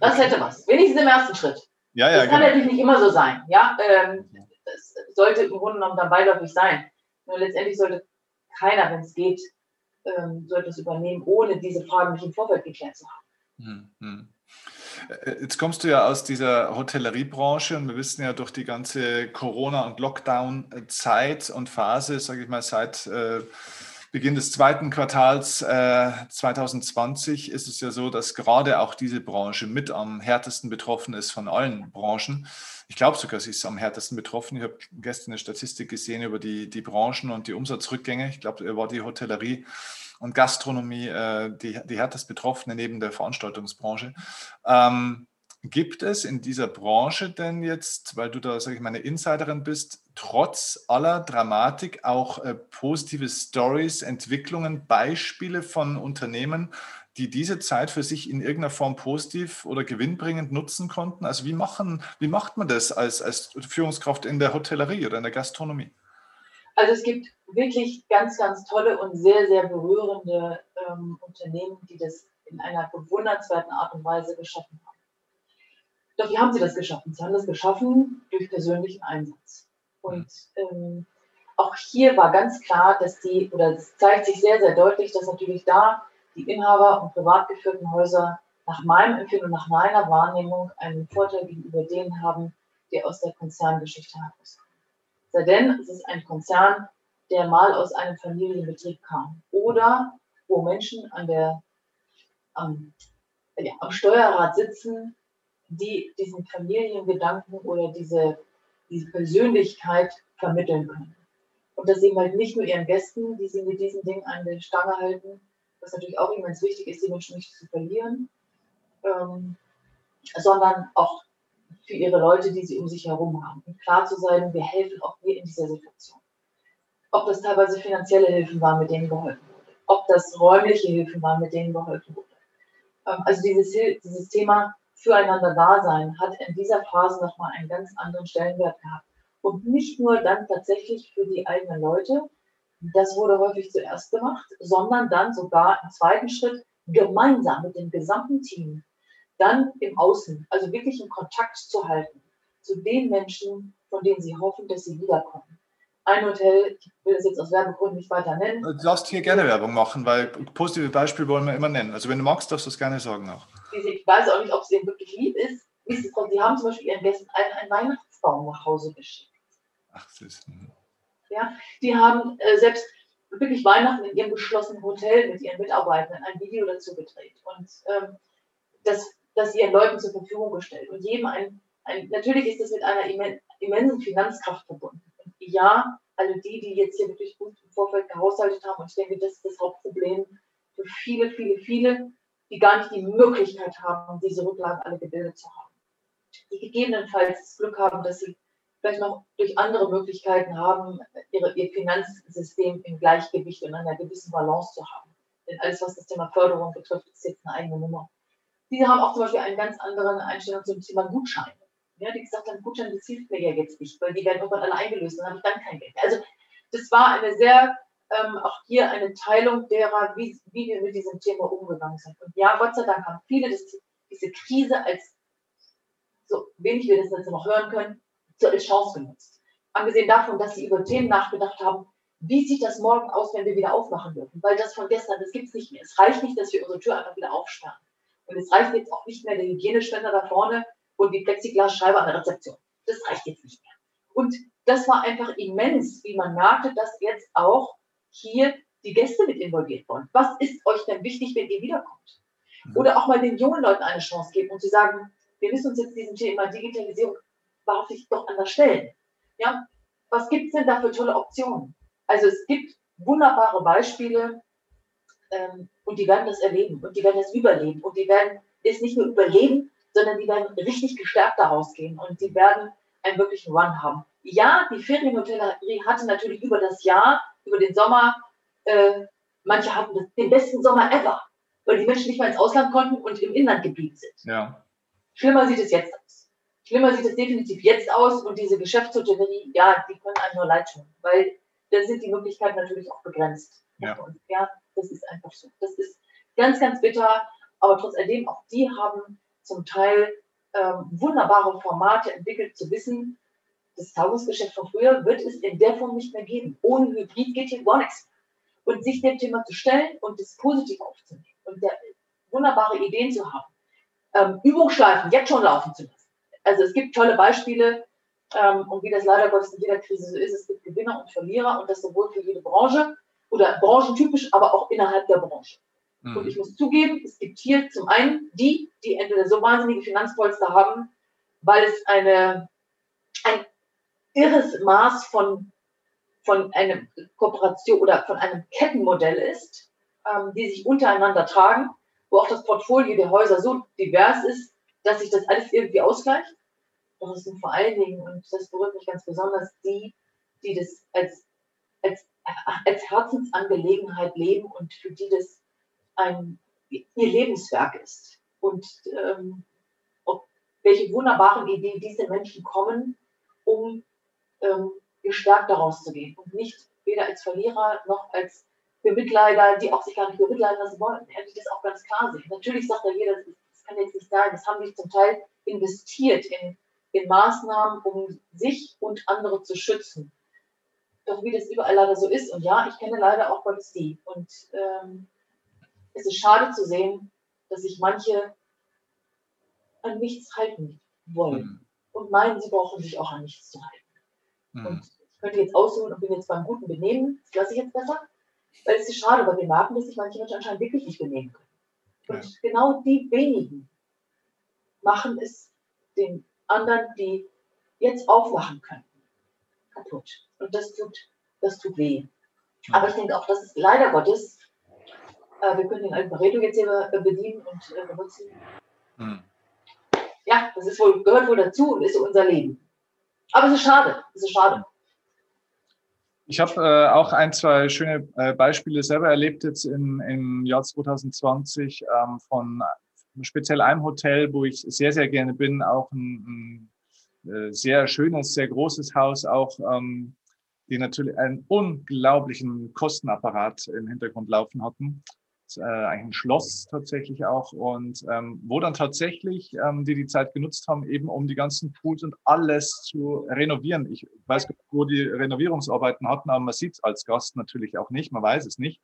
das hätte was. Wenigstens im ersten Schritt. Ja, ja, das kann genau. natürlich nicht immer so sein. Ja? Ähm, das sollte im Grunde genommen dann beiläufig sein. Nur letztendlich sollte keiner, wenn es geht, ähm, so etwas übernehmen, ohne diese Fragen nicht im Vorfeld geklärt zu haben. Hm, hm. Äh, jetzt kommst du ja aus dieser Hotelleriebranche und wir wissen ja durch die ganze Corona- und Lockdown-Zeit und Phase, sage ich mal, seit äh, Beginn des zweiten Quartals äh, 2020 ist es ja so, dass gerade auch diese Branche mit am härtesten betroffen ist von allen Branchen. Ich glaube sogar, sie ist am härtesten betroffen. Ich habe gestern eine Statistik gesehen über die, die Branchen und die Umsatzrückgänge. Ich glaube, war die Hotellerie und Gastronomie äh, die, die härtest Betroffene neben der Veranstaltungsbranche. Ähm, gibt es in dieser Branche denn jetzt, weil du da, sage ich mal, eine Insiderin bist, trotz aller Dramatik auch äh, positive Stories, Entwicklungen, Beispiele von Unternehmen, die diese Zeit für sich in irgendeiner Form positiv oder gewinnbringend nutzen konnten? Also wie, machen, wie macht man das als, als Führungskraft in der Hotellerie oder in der Gastronomie? Also es gibt wirklich ganz, ganz tolle und sehr, sehr berührende ähm, Unternehmen, die das in einer bewundernswerten Art und Weise geschaffen haben. Doch wie haben sie das geschaffen? Sie haben das geschaffen durch persönlichen Einsatz. Und ähm, auch hier war ganz klar, dass die, oder es zeigt sich sehr, sehr deutlich, dass natürlich da die Inhaber und privat geführten Häuser nach meinem Empfinden und nach meiner Wahrnehmung einen Vorteil gegenüber denen haben, die aus der Konzerngeschichte herauskommen. Sei denn, es ist ein Konzern, der mal aus einem Familienbetrieb kam. Oder wo Menschen an der, am, ja, am Steuerrad sitzen, die diesen Familiengedanken oder diese, diese Persönlichkeit vermitteln können. Und dass sie halt nicht nur ihren Gästen, die sie mit diesen Dingen an der Stange halten, was natürlich auch immens wichtig ist, die Menschen nicht zu verlieren, ähm, sondern auch für ihre Leute, die sie um sich herum haben. Und klar zu sein, wir helfen auch wir in dieser Situation. Ob das teilweise finanzielle Hilfen waren, mit denen geholfen wurde. Ob das räumliche Hilfen waren, mit denen geholfen wurde. Ähm, also dieses, dieses Thema füreinander Dasein hat in dieser Phase nochmal einen ganz anderen Stellenwert gehabt. Und nicht nur dann tatsächlich für die eigenen Leute, das wurde häufig zuerst gemacht, sondern dann sogar im zweiten Schritt gemeinsam mit dem gesamten Team dann im Außen, also wirklich in Kontakt zu halten zu den Menschen, von denen sie hoffen, dass sie wiederkommen. ein Hotel, ich will das jetzt aus Werbegründen nicht weiter nennen. Du darfst hier gerne Werbung machen, weil positive Beispiele wollen wir immer nennen. Also wenn du magst, darfst du es gerne sagen auch. Ich weiß auch nicht, ob es ihnen wirklich lieb ist. Sie haben zum Beispiel ihren Gästen einen, einen Weihnachtsbaum nach Hause geschickt. Ach, süß. Mhm. Ja, die haben äh, selbst wirklich Weihnachten in ihrem geschlossenen Hotel mit ihren Mitarbeitern ein Video dazu gedreht und ähm, das, das ihren Leuten zur Verfügung gestellt und jedem ein, ein natürlich ist das mit einer immensen Finanzkraft verbunden. Und ja, alle die, die jetzt hier wirklich gut im Vorfeld gehaushaltet haben, und ich denke, das ist das Hauptproblem für viele, viele, viele, die gar nicht die Möglichkeit haben, diese Rücklagen alle gebildet zu haben. Die gegebenenfalls das Glück haben, dass sie vielleicht noch durch andere Möglichkeiten haben, ihre, ihr Finanzsystem im Gleichgewicht und einer gewissen Balance zu haben. Denn alles, was das Thema Förderung betrifft, ist jetzt eine eigene Nummer. Diese haben auch zum Beispiel einen ganz anderen Einstellung zum Thema Gutscheine. Ja, die gesagt haben, Gutschein, das hilft mir ja jetzt nicht, weil die werden irgendwann alle eingelöst, dann habe ich dann kein Geld mehr. Also das war eine sehr, ähm, auch hier eine Teilung derer, wie, wie wir mit diesem Thema umgegangen sind. Und ja, Gott sei Dank haben viele das, diese Krise als, so wenig wir das jetzt noch hören können, als Chance genutzt. Angesehen davon, dass sie über Themen nachgedacht haben, wie sieht das morgen aus, wenn wir wieder aufmachen dürfen? Weil das von gestern, das gibt es nicht mehr. Es reicht nicht, dass wir unsere Tür einfach wieder aufsperren. Und es reicht jetzt auch nicht mehr der Hygieneständer da vorne und die Plexiglasscheibe an der Rezeption. Das reicht jetzt nicht mehr. Und das war einfach immens, wie man merkte, dass jetzt auch hier die Gäste mit involviert wurden. Was ist euch denn wichtig, wenn ihr wiederkommt? Mhm. Oder auch mal den jungen Leuten eine Chance geben und zu sagen, wir müssen uns jetzt diesem Thema Digitalisierung wahrhaftig doch anders stellen. Ja, was gibt es denn da für tolle Optionen? Also es gibt wunderbare Beispiele ähm, und die werden das erleben und die werden es überleben und die werden es nicht nur überleben, sondern die werden richtig gestärkt daraus gehen und die werden einen wirklichen Run haben. Ja, die Ferienhotellerie hatte natürlich über das Jahr, über den Sommer, äh, manche hatten den besten Sommer ever, weil die Menschen nicht mal ins Ausland konnten und im Inland geblieben sind. Ja. Schlimmer sieht es jetzt aus. Schlimmer sieht es definitiv jetzt aus und diese Geschäftshotellerie, ja, die können einem nur leid tun, weil da sind die Möglichkeiten natürlich auch begrenzt. Ja. ja, das ist einfach so. Das ist ganz, ganz bitter, aber trotz alledem, auch die haben zum Teil ähm, wunderbare Formate entwickelt, zu wissen, das Tagungsgeschäft von früher wird es in der Form nicht mehr geben. Ohne Hybrid geht hier gar nichts. Und sich dem Thema zu stellen und das positiv aufzunehmen und der, wunderbare Ideen zu haben, ähm, Übungsschleifen jetzt schon laufen zu lassen also es gibt tolle Beispiele ähm, und wie das leider Gottes in jeder Krise so ist, es gibt Gewinner und Verlierer und das sowohl für jede Branche oder branchentypisch, aber auch innerhalb der Branche. Mhm. Und ich muss zugeben, es gibt hier zum einen die, die entweder so wahnsinnige Finanzpolster haben, weil es eine, ein irres Maß von, von einer Kooperation oder von einem Kettenmodell ist, ähm, die sich untereinander tragen, wo auch das Portfolio der Häuser so divers ist, dass sich das alles irgendwie ausgleicht. Doch es sind vor allen Dingen, und das berührt mich ganz besonders, die, die das als, als, als Herzensangelegenheit leben und für die das ein, ihr Lebenswerk ist. Und ähm, welche wunderbaren Ideen diese Menschen kommen, um ähm, gestärkt daraus zu gehen und nicht weder als Verlierer noch als Bemitleider, die auch sich gar nicht bemitleiden lassen wollen, die das auch ganz klar sehen. Natürlich sagt da jeder, das kann jetzt nicht sagen, das haben die zum Teil investiert in, in Maßnahmen, um sich und andere zu schützen. Doch wie das überall leider so ist, und ja, ich kenne leider auch Gottes die. Und ähm, es ist schade zu sehen, dass sich manche an nichts halten wollen mhm. und meinen, sie brauchen sich auch an nichts zu halten. Mhm. Und ich könnte jetzt ausholen und bin jetzt beim guten Benehmen, das lasse ich jetzt besser, weil es ist schade, weil wir merken, dass sich manche Menschen anscheinend wirklich nicht benehmen können. Und ja. genau die wenigen machen es den anderen, die jetzt aufwachen können, kaputt. Und das tut, das tut weh. Aber ich denke auch, das ist leider Gottes, äh, wir können den alten Pareto jetzt hier äh, bedienen und äh, benutzen. Hm. Ja, das ist wohl, gehört wohl dazu und ist unser Leben. Aber es ist schade, es ist schade. Ich habe äh, auch ein, zwei schöne äh, Beispiele selber erlebt jetzt in, im Jahr 2020 ähm, von speziell einem Hotel, wo ich sehr, sehr gerne bin, auch ein, ein sehr schönes, sehr großes Haus, auch ähm, die natürlich einen unglaublichen Kostenapparat im Hintergrund laufen hatten. äh, ein Schloss tatsächlich auch und ähm, wo dann tatsächlich ähm, die die Zeit genutzt haben, eben um die ganzen Pools und alles zu renovieren. Ich weiß gar nicht, wo die Renovierungsarbeiten hatten, aber man sieht es als Gast natürlich auch nicht, man weiß es nicht.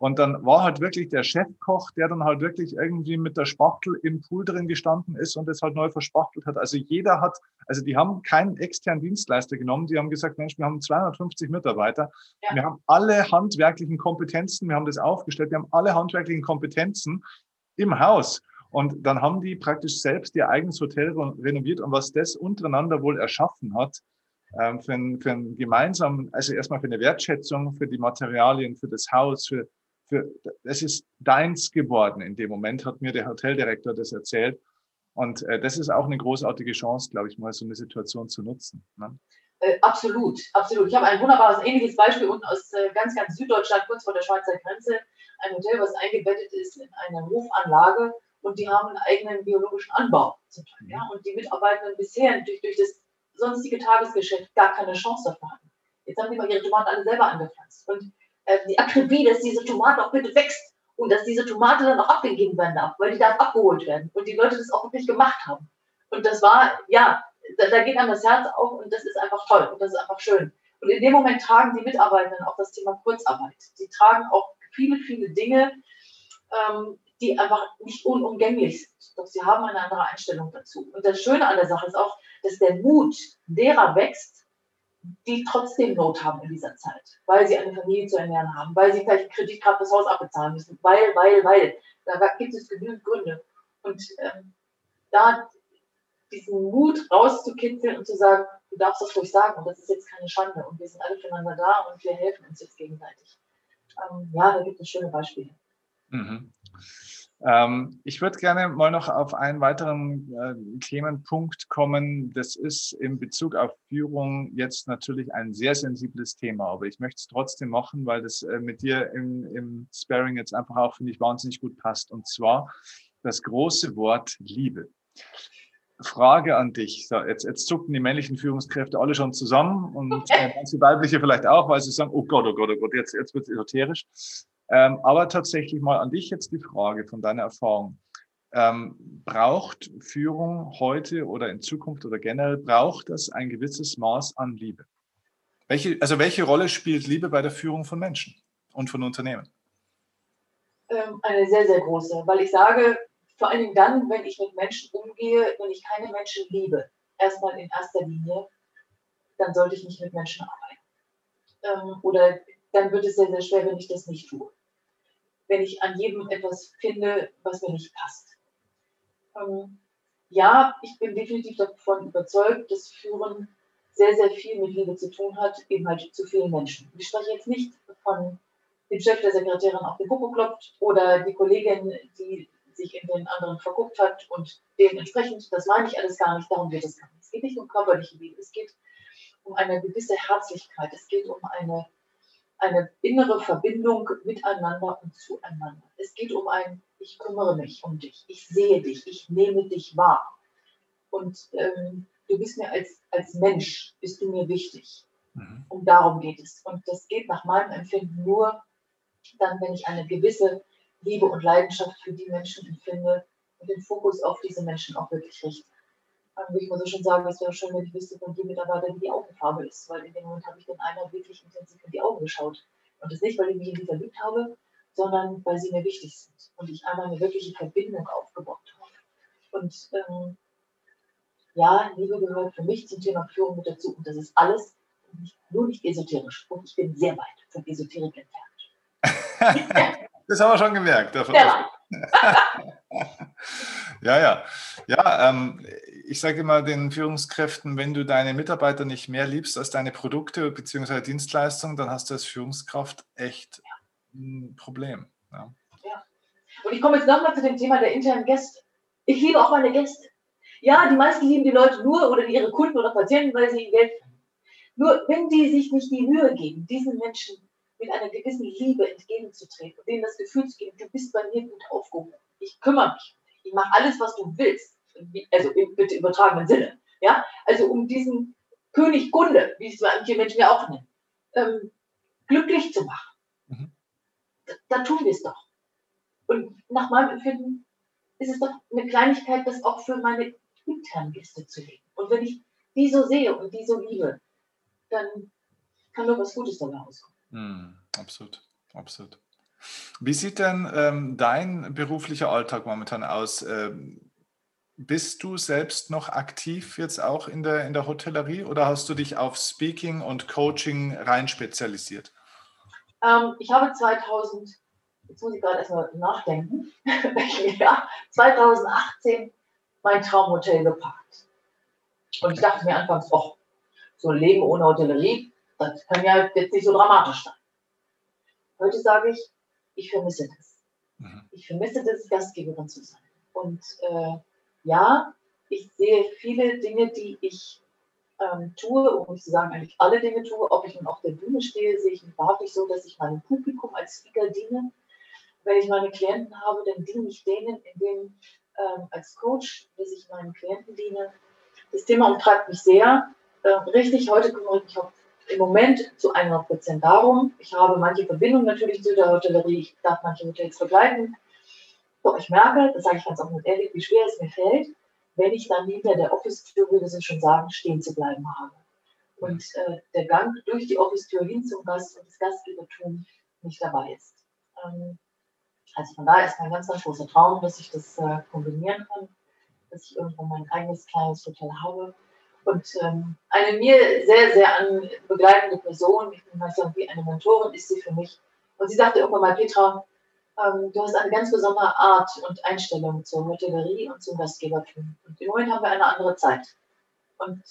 Und dann war halt wirklich der Chefkoch, der dann halt wirklich irgendwie mit der Spachtel im Pool drin gestanden ist und es halt neu verspachtelt hat. Also jeder hat, also die haben keinen externen Dienstleister genommen. Die haben gesagt, Mensch, wir haben 250 Mitarbeiter. Ja. Wir haben alle handwerklichen Kompetenzen. Wir haben das aufgestellt. Wir haben alle handwerklichen Kompetenzen im Haus. Und dann haben die praktisch selbst ihr eigenes Hotel renoviert und was das untereinander wohl erschaffen hat, ähm, für, ein, für ein gemeinsam, also erstmal für eine Wertschätzung für die Materialien, für das Haus, für, für, es ist deins geworden in dem Moment, hat mir der Hoteldirektor das erzählt. Und äh, das ist auch eine großartige Chance, glaube ich, mal so eine Situation zu nutzen. Ne? Äh, absolut, absolut. Ich habe ein wunderbares, ähnliches Beispiel unten aus äh, ganz, ganz Süddeutschland, kurz vor der Schweizer Grenze. Ein Hotel, was eingebettet ist in eine Hofanlage und die haben einen eigenen biologischen Anbau zum Teil. Ja? Und die Mitarbeiter bisher durch, durch das sonstige Tagesgeschäft gar keine Chance dafür hatten. Jetzt haben die mal ihre Tomaten alle selber angepflanzt. Und äh, die Akribie, dass diese Tomate auch bitte wächst und dass diese Tomate dann auch abgegeben werden darf, weil die darf abgeholt werden und die Leute das auch wirklich gemacht haben. Und das war, ja, da, da geht einem das Herz auf und das ist einfach toll und das ist einfach schön. Und in dem Moment tragen die Mitarbeiter auch das Thema Kurzarbeit. Die tragen auch viele, viele Dinge, ähm, die einfach nicht unumgänglich sind. Doch sie haben eine andere Einstellung dazu. Und das Schöne an der Sache ist auch, dass der Mut derer wächst, die trotzdem Not haben in dieser Zeit, weil sie eine Familie zu ernähren haben, weil sie vielleicht Kredit gerade das Haus abbezahlen müssen, weil, weil, weil. Da gibt es genügend Gründe. Und ähm, da diesen Mut rauszukitzeln und zu sagen, du darfst das ruhig sagen und das ist jetzt keine Schande und wir sind alle füreinander da und wir helfen uns jetzt gegenseitig. Ähm, ja, da gibt es schöne Beispiele. Mhm. Ähm, ich würde gerne mal noch auf einen weiteren äh, Themenpunkt kommen. Das ist in Bezug auf Führung jetzt natürlich ein sehr sensibles Thema, aber ich möchte es trotzdem machen, weil das äh, mit dir im, im Sparing jetzt einfach auch, finde ich, wahnsinnig gut passt. Und zwar das große Wort Liebe. Frage an dich. So, jetzt, jetzt zucken die männlichen Führungskräfte alle schon zusammen und äh, die weibliche vielleicht auch, weil sie sagen, oh Gott, oh Gott, oh Gott, jetzt, jetzt wird es esoterisch. Ähm, aber tatsächlich mal an dich jetzt die Frage von deiner Erfahrung. Ähm, braucht Führung heute oder in Zukunft oder generell, braucht das ein gewisses Maß an Liebe? Welche, also welche Rolle spielt Liebe bei der Führung von Menschen und von Unternehmen? Ähm, eine sehr, sehr große, weil ich sage, vor Dingen dann, wenn ich mit Menschen umgehe, wenn ich keine Menschen liebe, erstmal in erster Linie, dann sollte ich nicht mit Menschen arbeiten. Ähm, oder dann wird es sehr, sehr schwer, wenn ich das nicht tue wenn ich an jedem etwas finde, was mir nicht passt. Ähm, ja, ich bin definitiv davon überzeugt, dass Führen sehr, sehr viel mit Liebe zu tun hat, eben halt zu vielen Menschen. Ich spreche jetzt nicht von dem Chef der Sekretärin auf den Popo klopft oder die Kollegin, die sich in den anderen verguckt hat und dementsprechend, das meine ich alles gar nicht, darum geht es gar nicht. Es geht nicht um körperliche Liebe, es geht um eine gewisse Herzlichkeit, es geht um eine eine innere Verbindung miteinander und zueinander. Es geht um ein, ich kümmere mich um dich, ich sehe dich, ich nehme dich wahr. Und ähm, du bist mir als, als Mensch, bist du mir wichtig. Mhm. Und darum geht es. Und das geht nach meinem Empfinden nur dann, wenn ich eine gewisse Liebe und Leidenschaft für die Menschen empfinde und den Fokus auf diese Menschen auch wirklich richte dann würde ich mal so schon sagen, es wäre schön, wenn ich wüsste von jedem Mitarbeiter, wie die Augenfarbe ist, weil in dem Moment habe ich den einer wirklich intensiv in die Augen geschaut. Und das nicht, weil ich mich in die verliebt habe, sondern weil sie mir wichtig sind und ich einmal eine wirkliche Verbindung aufgebaut habe. Und ähm, ja, Liebe gehört für mich zum Thema Führung mit dazu. Und das ist alles nicht, nur nicht esoterisch. Und ich bin sehr weit von Esoterik entfernt. das haben wir schon gemerkt. Davon ja. ja, ja. Ja, ähm, ich sage immer den Führungskräften, wenn du deine Mitarbeiter nicht mehr liebst als deine Produkte bzw. Dienstleistungen, dann hast du als Führungskraft echt ein Problem. Ja. ja. Und ich komme jetzt nochmal zu dem Thema der internen Gäste. Ich liebe auch meine Gäste. Ja, die meisten lieben die Leute nur oder ihre Kunden oder Patienten, weil sie ihnen Geld. Nur wenn die sich nicht die Mühe geben, diesen Menschen mit einer gewissen Liebe entgegenzutreten und denen das Gefühl zu geben, du bist bei mir gut aufgehoben. Ich kümmere mich. Ich mache alles, was du willst. Also im bitte übertragenen Sinne. Ja? Also um diesen König Kunde, wie es manche Menschen ja auch nennen, ähm, glücklich zu machen. Mhm. Da, da, tun wir es doch. Und nach meinem Empfinden ist es doch eine Kleinigkeit, das auch für meine internen Gäste zu legen. Und wenn ich die so sehe und die so liebe, dann kann nur was Gutes dabei rauskommen. Mm, absolut, absolut. Wie sieht denn ähm, dein beruflicher Alltag momentan aus? Ähm, bist du selbst noch aktiv jetzt auch in der, in der Hotellerie oder hast du dich auf Speaking und Coaching rein spezialisiert? Ähm, ich habe 2000, jetzt muss ich gerade erstmal nachdenken, ja, 2018 mein Traumhotel gepackt. Und ich dachte mir anfangs, oh, so ein Leben ohne Hotellerie, das kann ja jetzt nicht so dramatisch sein. Heute sage ich, ich vermisse das. Mhm. Ich vermisse das, Gastgeberin zu sein. Und äh, ja, ich sehe viele Dinge, die ich ähm, tue, um nicht zu sagen, eigentlich alle Dinge tue. Ob ich nun auf der Bühne stehe, sehe ich wahrlich so, dass ich meinem Publikum als Speaker diene. Wenn ich meine Klienten habe, dann diene ich denen, indem ähm, als Coach, dass ich meinen Klienten diene. Das Thema umtreibt mich sehr. Äh, richtig, heute kümmere ich mich auch im Moment zu 100 Prozent darum. Ich habe manche Verbindungen natürlich zu der Hotellerie. Ich darf manche Hotels begleiten. Doch ich merke, das sage ich ganz offen und ehrlich, wie schwer es mir fällt, wenn ich dann hinter der Office-Tür, würde ich schon sagen, stehen zu bleiben habe. Und äh, der Gang durch die Office-Tür hin zum Gast und das Gastgebertum nicht dabei ist. Ähm, also von daher ist mein ganz, ganz großer Traum, dass ich das äh, kombinieren kann, dass ich irgendwo mein eigenes kleines Hotel habe. Und ähm, eine mir sehr, sehr begleitende Person, ich bin sagen, wie eine Mentorin ist sie für mich. Und sie sagte irgendwann mal, Petra, ähm, du hast eine ganz besondere Art und Einstellung zur Hotellerie und zum Gastgebertum. Und im Moment haben wir eine andere Zeit. Und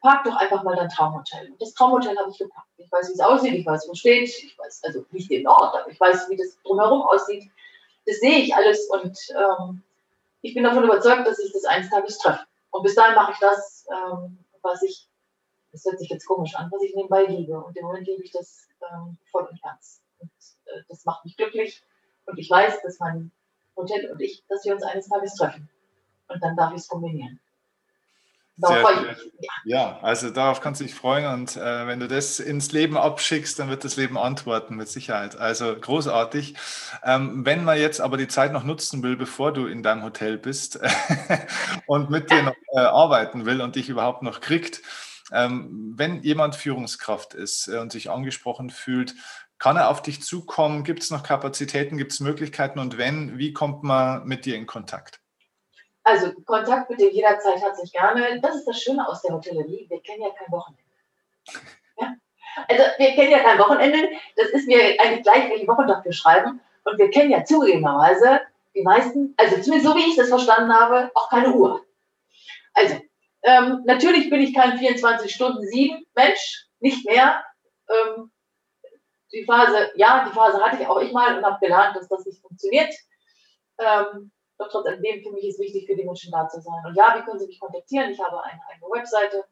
park doch einfach mal dein Traumhotel. Und das Traumhotel habe ich gepackt. Ich weiß, wie es aussieht, ich weiß, wo es steht, ich weiß, also nicht den Ort, aber ich weiß, wie das drumherum aussieht. Das sehe ich alles und ähm, ich bin davon überzeugt, dass ich das eines Tages treffe. Und bis dahin mache ich das, ähm, was ich, das hört sich jetzt komisch an, was ich nebenbei liebe. Und im Moment liebe ich das ähm, voll und ganz. Und äh, das macht mich glücklich. Und ich weiß, dass mein Hotel und ich, dass wir uns eines Tages treffen. Und dann darf ich es kombinieren. Sehr, sehr, ja, also darauf kannst du dich freuen und äh, wenn du das ins Leben abschickst, dann wird das Leben antworten mit Sicherheit. Also großartig. Ähm, wenn man jetzt aber die Zeit noch nutzen will, bevor du in deinem Hotel bist und mit dir noch äh, arbeiten will und dich überhaupt noch kriegt, ähm, wenn jemand Führungskraft ist äh, und sich angesprochen fühlt, kann er auf dich zukommen? Gibt es noch Kapazitäten? Gibt es Möglichkeiten? Und wenn, wie kommt man mit dir in Kontakt? Also Kontakt bitte jederzeit herzlich gerne. Das ist das Schöne aus der Hotellerie. Wir kennen ja kein Wochenende. Ja? Also wir kennen ja kein Wochenende. Das ist mir eigentlich gleich, welchen Wochentag wir schreiben. Und wir kennen ja zugegebenerweise die meisten, also zumindest so wie ich das verstanden habe, auch keine Uhr. Also ähm, natürlich bin ich kein 24-Stunden-7-Mensch, nicht mehr. Ähm, die Phase, ja, die Phase hatte ich auch ich mal und habe gelernt, dass das nicht funktioniert. Ähm, doch trotzdem, für mich ist wichtig, für die Menschen da zu sein. Und ja, wie können Sie mich kontaktieren? Ich habe eine eigene Webseite,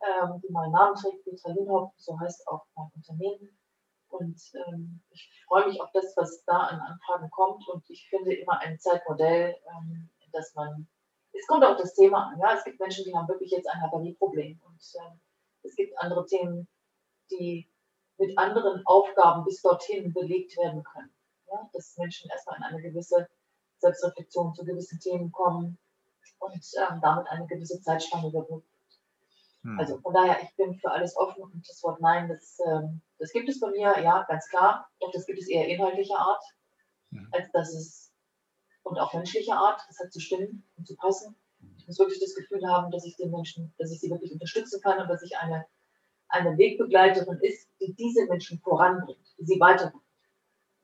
ähm, die meinen Namen trägt, Petra Linhoff, so heißt auch mein Unternehmen. Und ähm, ich freue mich auf das, was da an Anfragen kommt. Und ich finde immer ein Zeitmodell, ähm, dass man, es kommt auch das Thema an. Ja? Es gibt Menschen, die haben wirklich jetzt ein Batterieproblem. Und ähm, es gibt andere Themen, die mit anderen Aufgaben bis dorthin belegt werden können. Ja? Dass Menschen erstmal in eine gewisse Selbstreflexion zu gewissen Themen kommen und ähm, damit eine gewisse Zeitspanne überbrückt. Hm. Also von daher, ich bin für alles offen und das Wort Nein, das, ähm, das gibt es bei mir, ja, ganz klar. Doch das gibt es eher inhaltlicher Art, hm. als dass es und auch menschlicher Art, das hat zu stimmen und zu passen. Ich muss wirklich das Gefühl haben, dass ich den Menschen, dass ich sie wirklich unterstützen kann und dass ich eine, eine Wegbegleiterin ist, die diese Menschen voranbringt, die sie weiterbringt.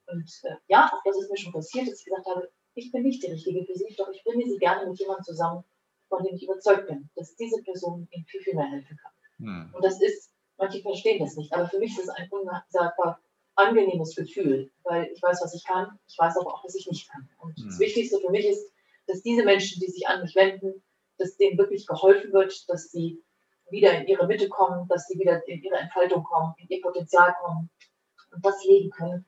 Und äh, ja, auch das ist mir schon passiert, dass ich gesagt habe, ich bin nicht die Richtige für Sie, doch ich bringe Sie gerne mit jemandem zusammen, von dem ich überzeugt bin, dass diese Person Ihnen viel, viel mehr helfen kann. Hm. Und das ist, manche verstehen das nicht, aber für mich ist es ein unsagbar angenehmes Gefühl, weil ich weiß, was ich kann, ich weiß aber auch, was ich nicht kann. Und hm. das Wichtigste für mich ist, dass diese Menschen, die sich an mich wenden, dass denen wirklich geholfen wird, dass sie wieder in ihre Mitte kommen, dass sie wieder in ihre Entfaltung kommen, in ihr Potenzial kommen und das leben können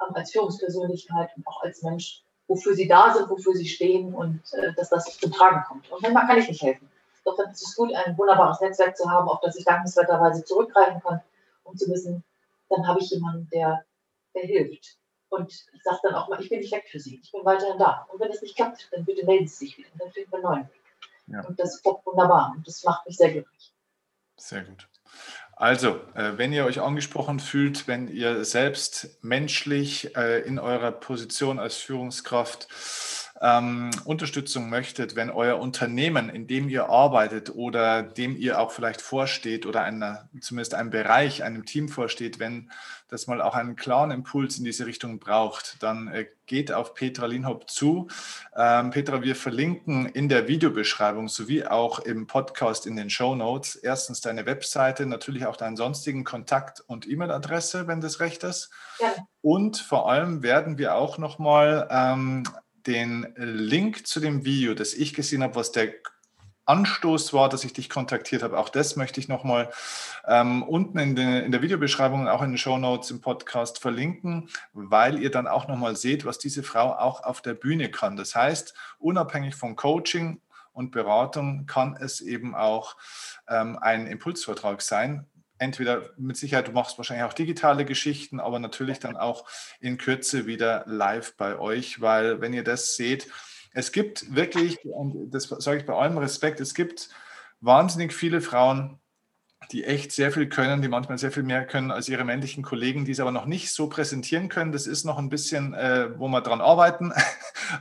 ähm, als Führungspersönlichkeit und auch als Mensch, wofür sie da sind, wofür sie stehen und äh, dass das zum Tragen kommt. Und manchmal kann ich nicht helfen. Doch dann ist es gut, ein wunderbares Netzwerk zu haben, auf das ich dankenswerterweise zurückgreifen kann, um zu wissen, dann habe ich jemanden, der, der hilft. Und ich sage dann auch mal, ich bin nicht weg für Sie, ich bin weiterhin da. Und wenn es nicht klappt, dann bitte melden Sie sich wieder. Und dann finden wir einen neuen Weg. Ja. Und das klappt wunderbar. Und das macht mich sehr glücklich. Sehr gut. Also, äh, wenn ihr euch angesprochen fühlt, wenn ihr selbst menschlich äh, in eurer Position als Führungskraft ähm, Unterstützung möchtet, wenn euer Unternehmen, in dem ihr arbeitet oder dem ihr auch vielleicht vorsteht oder einer, zumindest einem Bereich, einem Team vorsteht, wenn das mal auch einen klaren Impuls in diese Richtung braucht, dann äh, geht auf Petra Linhop zu. Ähm, Petra, wir verlinken in der Videobeschreibung sowie auch im Podcast in den Show Notes erstens deine Webseite, natürlich auch deinen sonstigen Kontakt und E-Mail-Adresse, wenn das recht ist. Ja. Und vor allem werden wir auch nochmal ähm, den Link zu dem Video, das ich gesehen habe, was der Anstoß war, dass ich dich kontaktiert habe. Auch das möchte ich nochmal ähm, unten in, de, in, der Videobeschreibung und auch in den Show Notes im Podcast verlinken, weil ihr dann auch nochmal seht, was diese Frau auch auf der Bühne kann. Das heißt, unabhängig von Coaching und Beratung kann es eben auch ähm, ein Impulsvortrag sein, entweder mit Sicherheit, du machst wahrscheinlich auch digitale Geschichten, aber natürlich dann auch in Kürze wieder live bei euch, weil wenn ihr das seht, es gibt wirklich, und das sage ich bei allem Respekt, es gibt wahnsinnig viele Frauen, die echt sehr viel können, die manchmal sehr viel mehr können als ihre männlichen Kollegen, die es aber noch nicht so präsentieren können. Das ist noch ein bisschen, äh, wo wir dran arbeiten.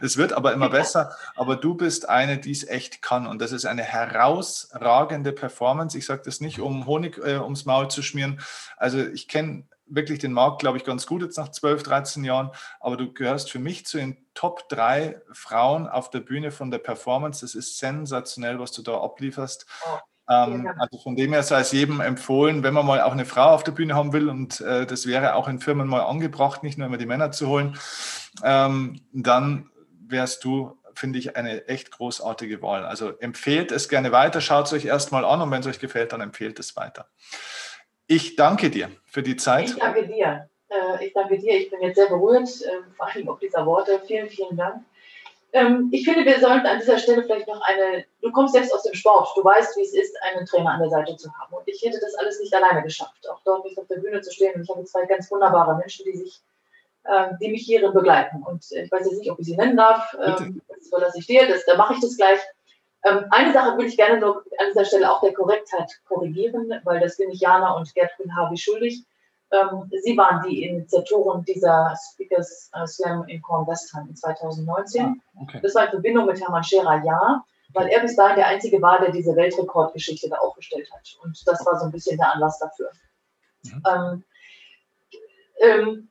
Es wird aber immer besser. Aber du bist eine, die es echt kann. Und das ist eine herausragende Performance. Ich sage das nicht, um Honig äh, ums Maul zu schmieren. Also ich kenne wirklich den Markt, glaube ich, ganz gut jetzt nach 12, 13 Jahren. Aber du gehörst für mich zu den Top 3 Frauen auf der Bühne von der Performance. Das ist sensationell, was du da ablieferst. Ähm, also von dem her sei es jedem empfohlen, wenn man mal auch eine Frau auf der Bühne haben will und äh, das wäre auch in Firmen mal angebracht, nicht nur immer die Männer zu holen, ähm, dann wärst du, finde ich, eine echt großartige Wahl. Also empfehlt es gerne weiter, schaut es euch erstmal an und wenn es euch gefällt, dann empfehlt es weiter. Ich danke dir für die Zeit. Ich danke dir. Äh, ich danke dir. Ich bin jetzt sehr berührt, äh, vor allem auf dieser Worte. Vielen, vielen Dank. Ähm, ich finde, wir sollten an dieser Stelle vielleicht noch eine, du kommst selbst aus dem Sport, du weißt, wie es ist, einen Trainer an der Seite zu haben. Und ich hätte das alles nicht alleine geschafft, auch dort nicht auf der Bühne zu stehen. Und ich habe zwei ganz wunderbare Menschen, die sich, äh, die mich hierin begleiten. Und ich weiß jetzt nicht, ob ich sie nennen darf, ähm, das überlasse ich dir, das, da mache ich das gleich. Ähm, eine Sache würde ich gerne nur an dieser Stelle auch der Korrektheit korrigieren, weil das bin ich Jana und Gertrud Harvey schuldig. Ähm, Sie waren die Initiatoren dieser Speakers äh, Slam in Kornwestheim in 2019. Ah, okay. Das war in Verbindung mit Hermann Scherer, ja, weil er bis dahin der Einzige war, der diese Weltrekordgeschichte da aufgestellt hat. Und das war so ein bisschen der Anlass dafür. Mhm. Ähm, ähm,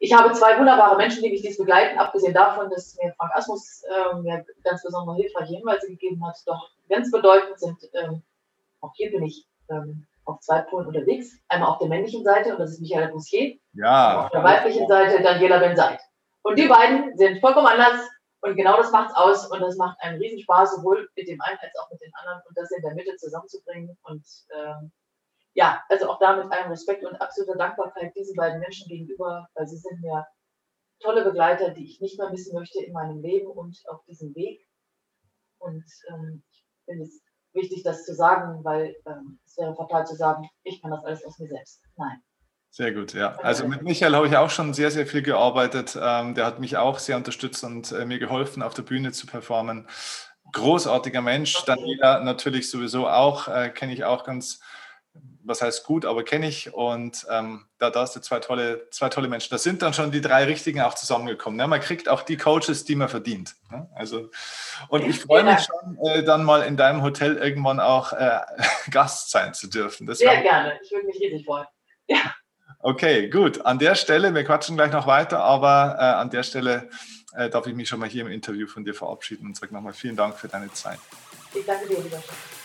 ich habe zwei wunderbare Menschen, die mich dies begleiten, abgesehen davon, dass mir Frank Asmus ähm, mir ganz besondere hilfreiche Hinweise gegeben hat. Doch ganz bedeutend sind, ähm, auch hier bin ich ähm, auf zwei Polen unterwegs. Einmal auf der männlichen Seite, und das ist Michael Bousquier. Ja. auf der weiblichen Seite Daniela Ben-Seid. Und die beiden sind vollkommen anders. Und genau das macht es aus. Und das macht einen Riesenspaß, sowohl mit dem einen als auch mit den anderen. Und das in der Mitte zusammenzubringen. Und ähm, ja, also auch da mit allem Respekt und absoluter Dankbarkeit diesen beiden Menschen gegenüber, weil sie sind mir tolle Begleiter, die ich nicht mehr missen möchte in meinem Leben und auf diesem Weg. Und ähm, ich finde es wichtig, das zu sagen, weil ähm, es wäre fatal zu sagen, ich kann das alles aus mir selbst. Nein. Sehr gut, ja. Also mit Michael habe ich auch schon sehr, sehr viel gearbeitet. Ähm, der hat mich auch sehr unterstützt und äh, mir geholfen, auf der Bühne zu performen. Großartiger Mensch. Daniela natürlich sowieso auch, äh, kenne ich auch ganz was heißt gut, aber kenne ich. Und ähm, da, da hast du zwei tolle, zwei tolle Menschen. Da sind dann schon die drei richtigen auch zusammengekommen. Ne? Man kriegt auch die Coaches, die man verdient. Ne? Also, und ich freue mich schon, äh, dann mal in deinem Hotel irgendwann auch äh, Gast sein zu dürfen. Das Sehr gerne. Ich würde mich riesig freuen. Ja. Okay, gut. An der Stelle, wir quatschen gleich noch weiter, aber äh, an der Stelle äh, darf ich mich schon mal hier im Interview von dir verabschieden und sage nochmal vielen Dank für deine Zeit. Ich danke dir, lieber Chef.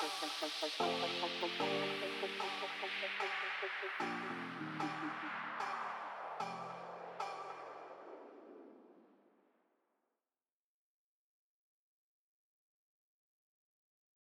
Thank you.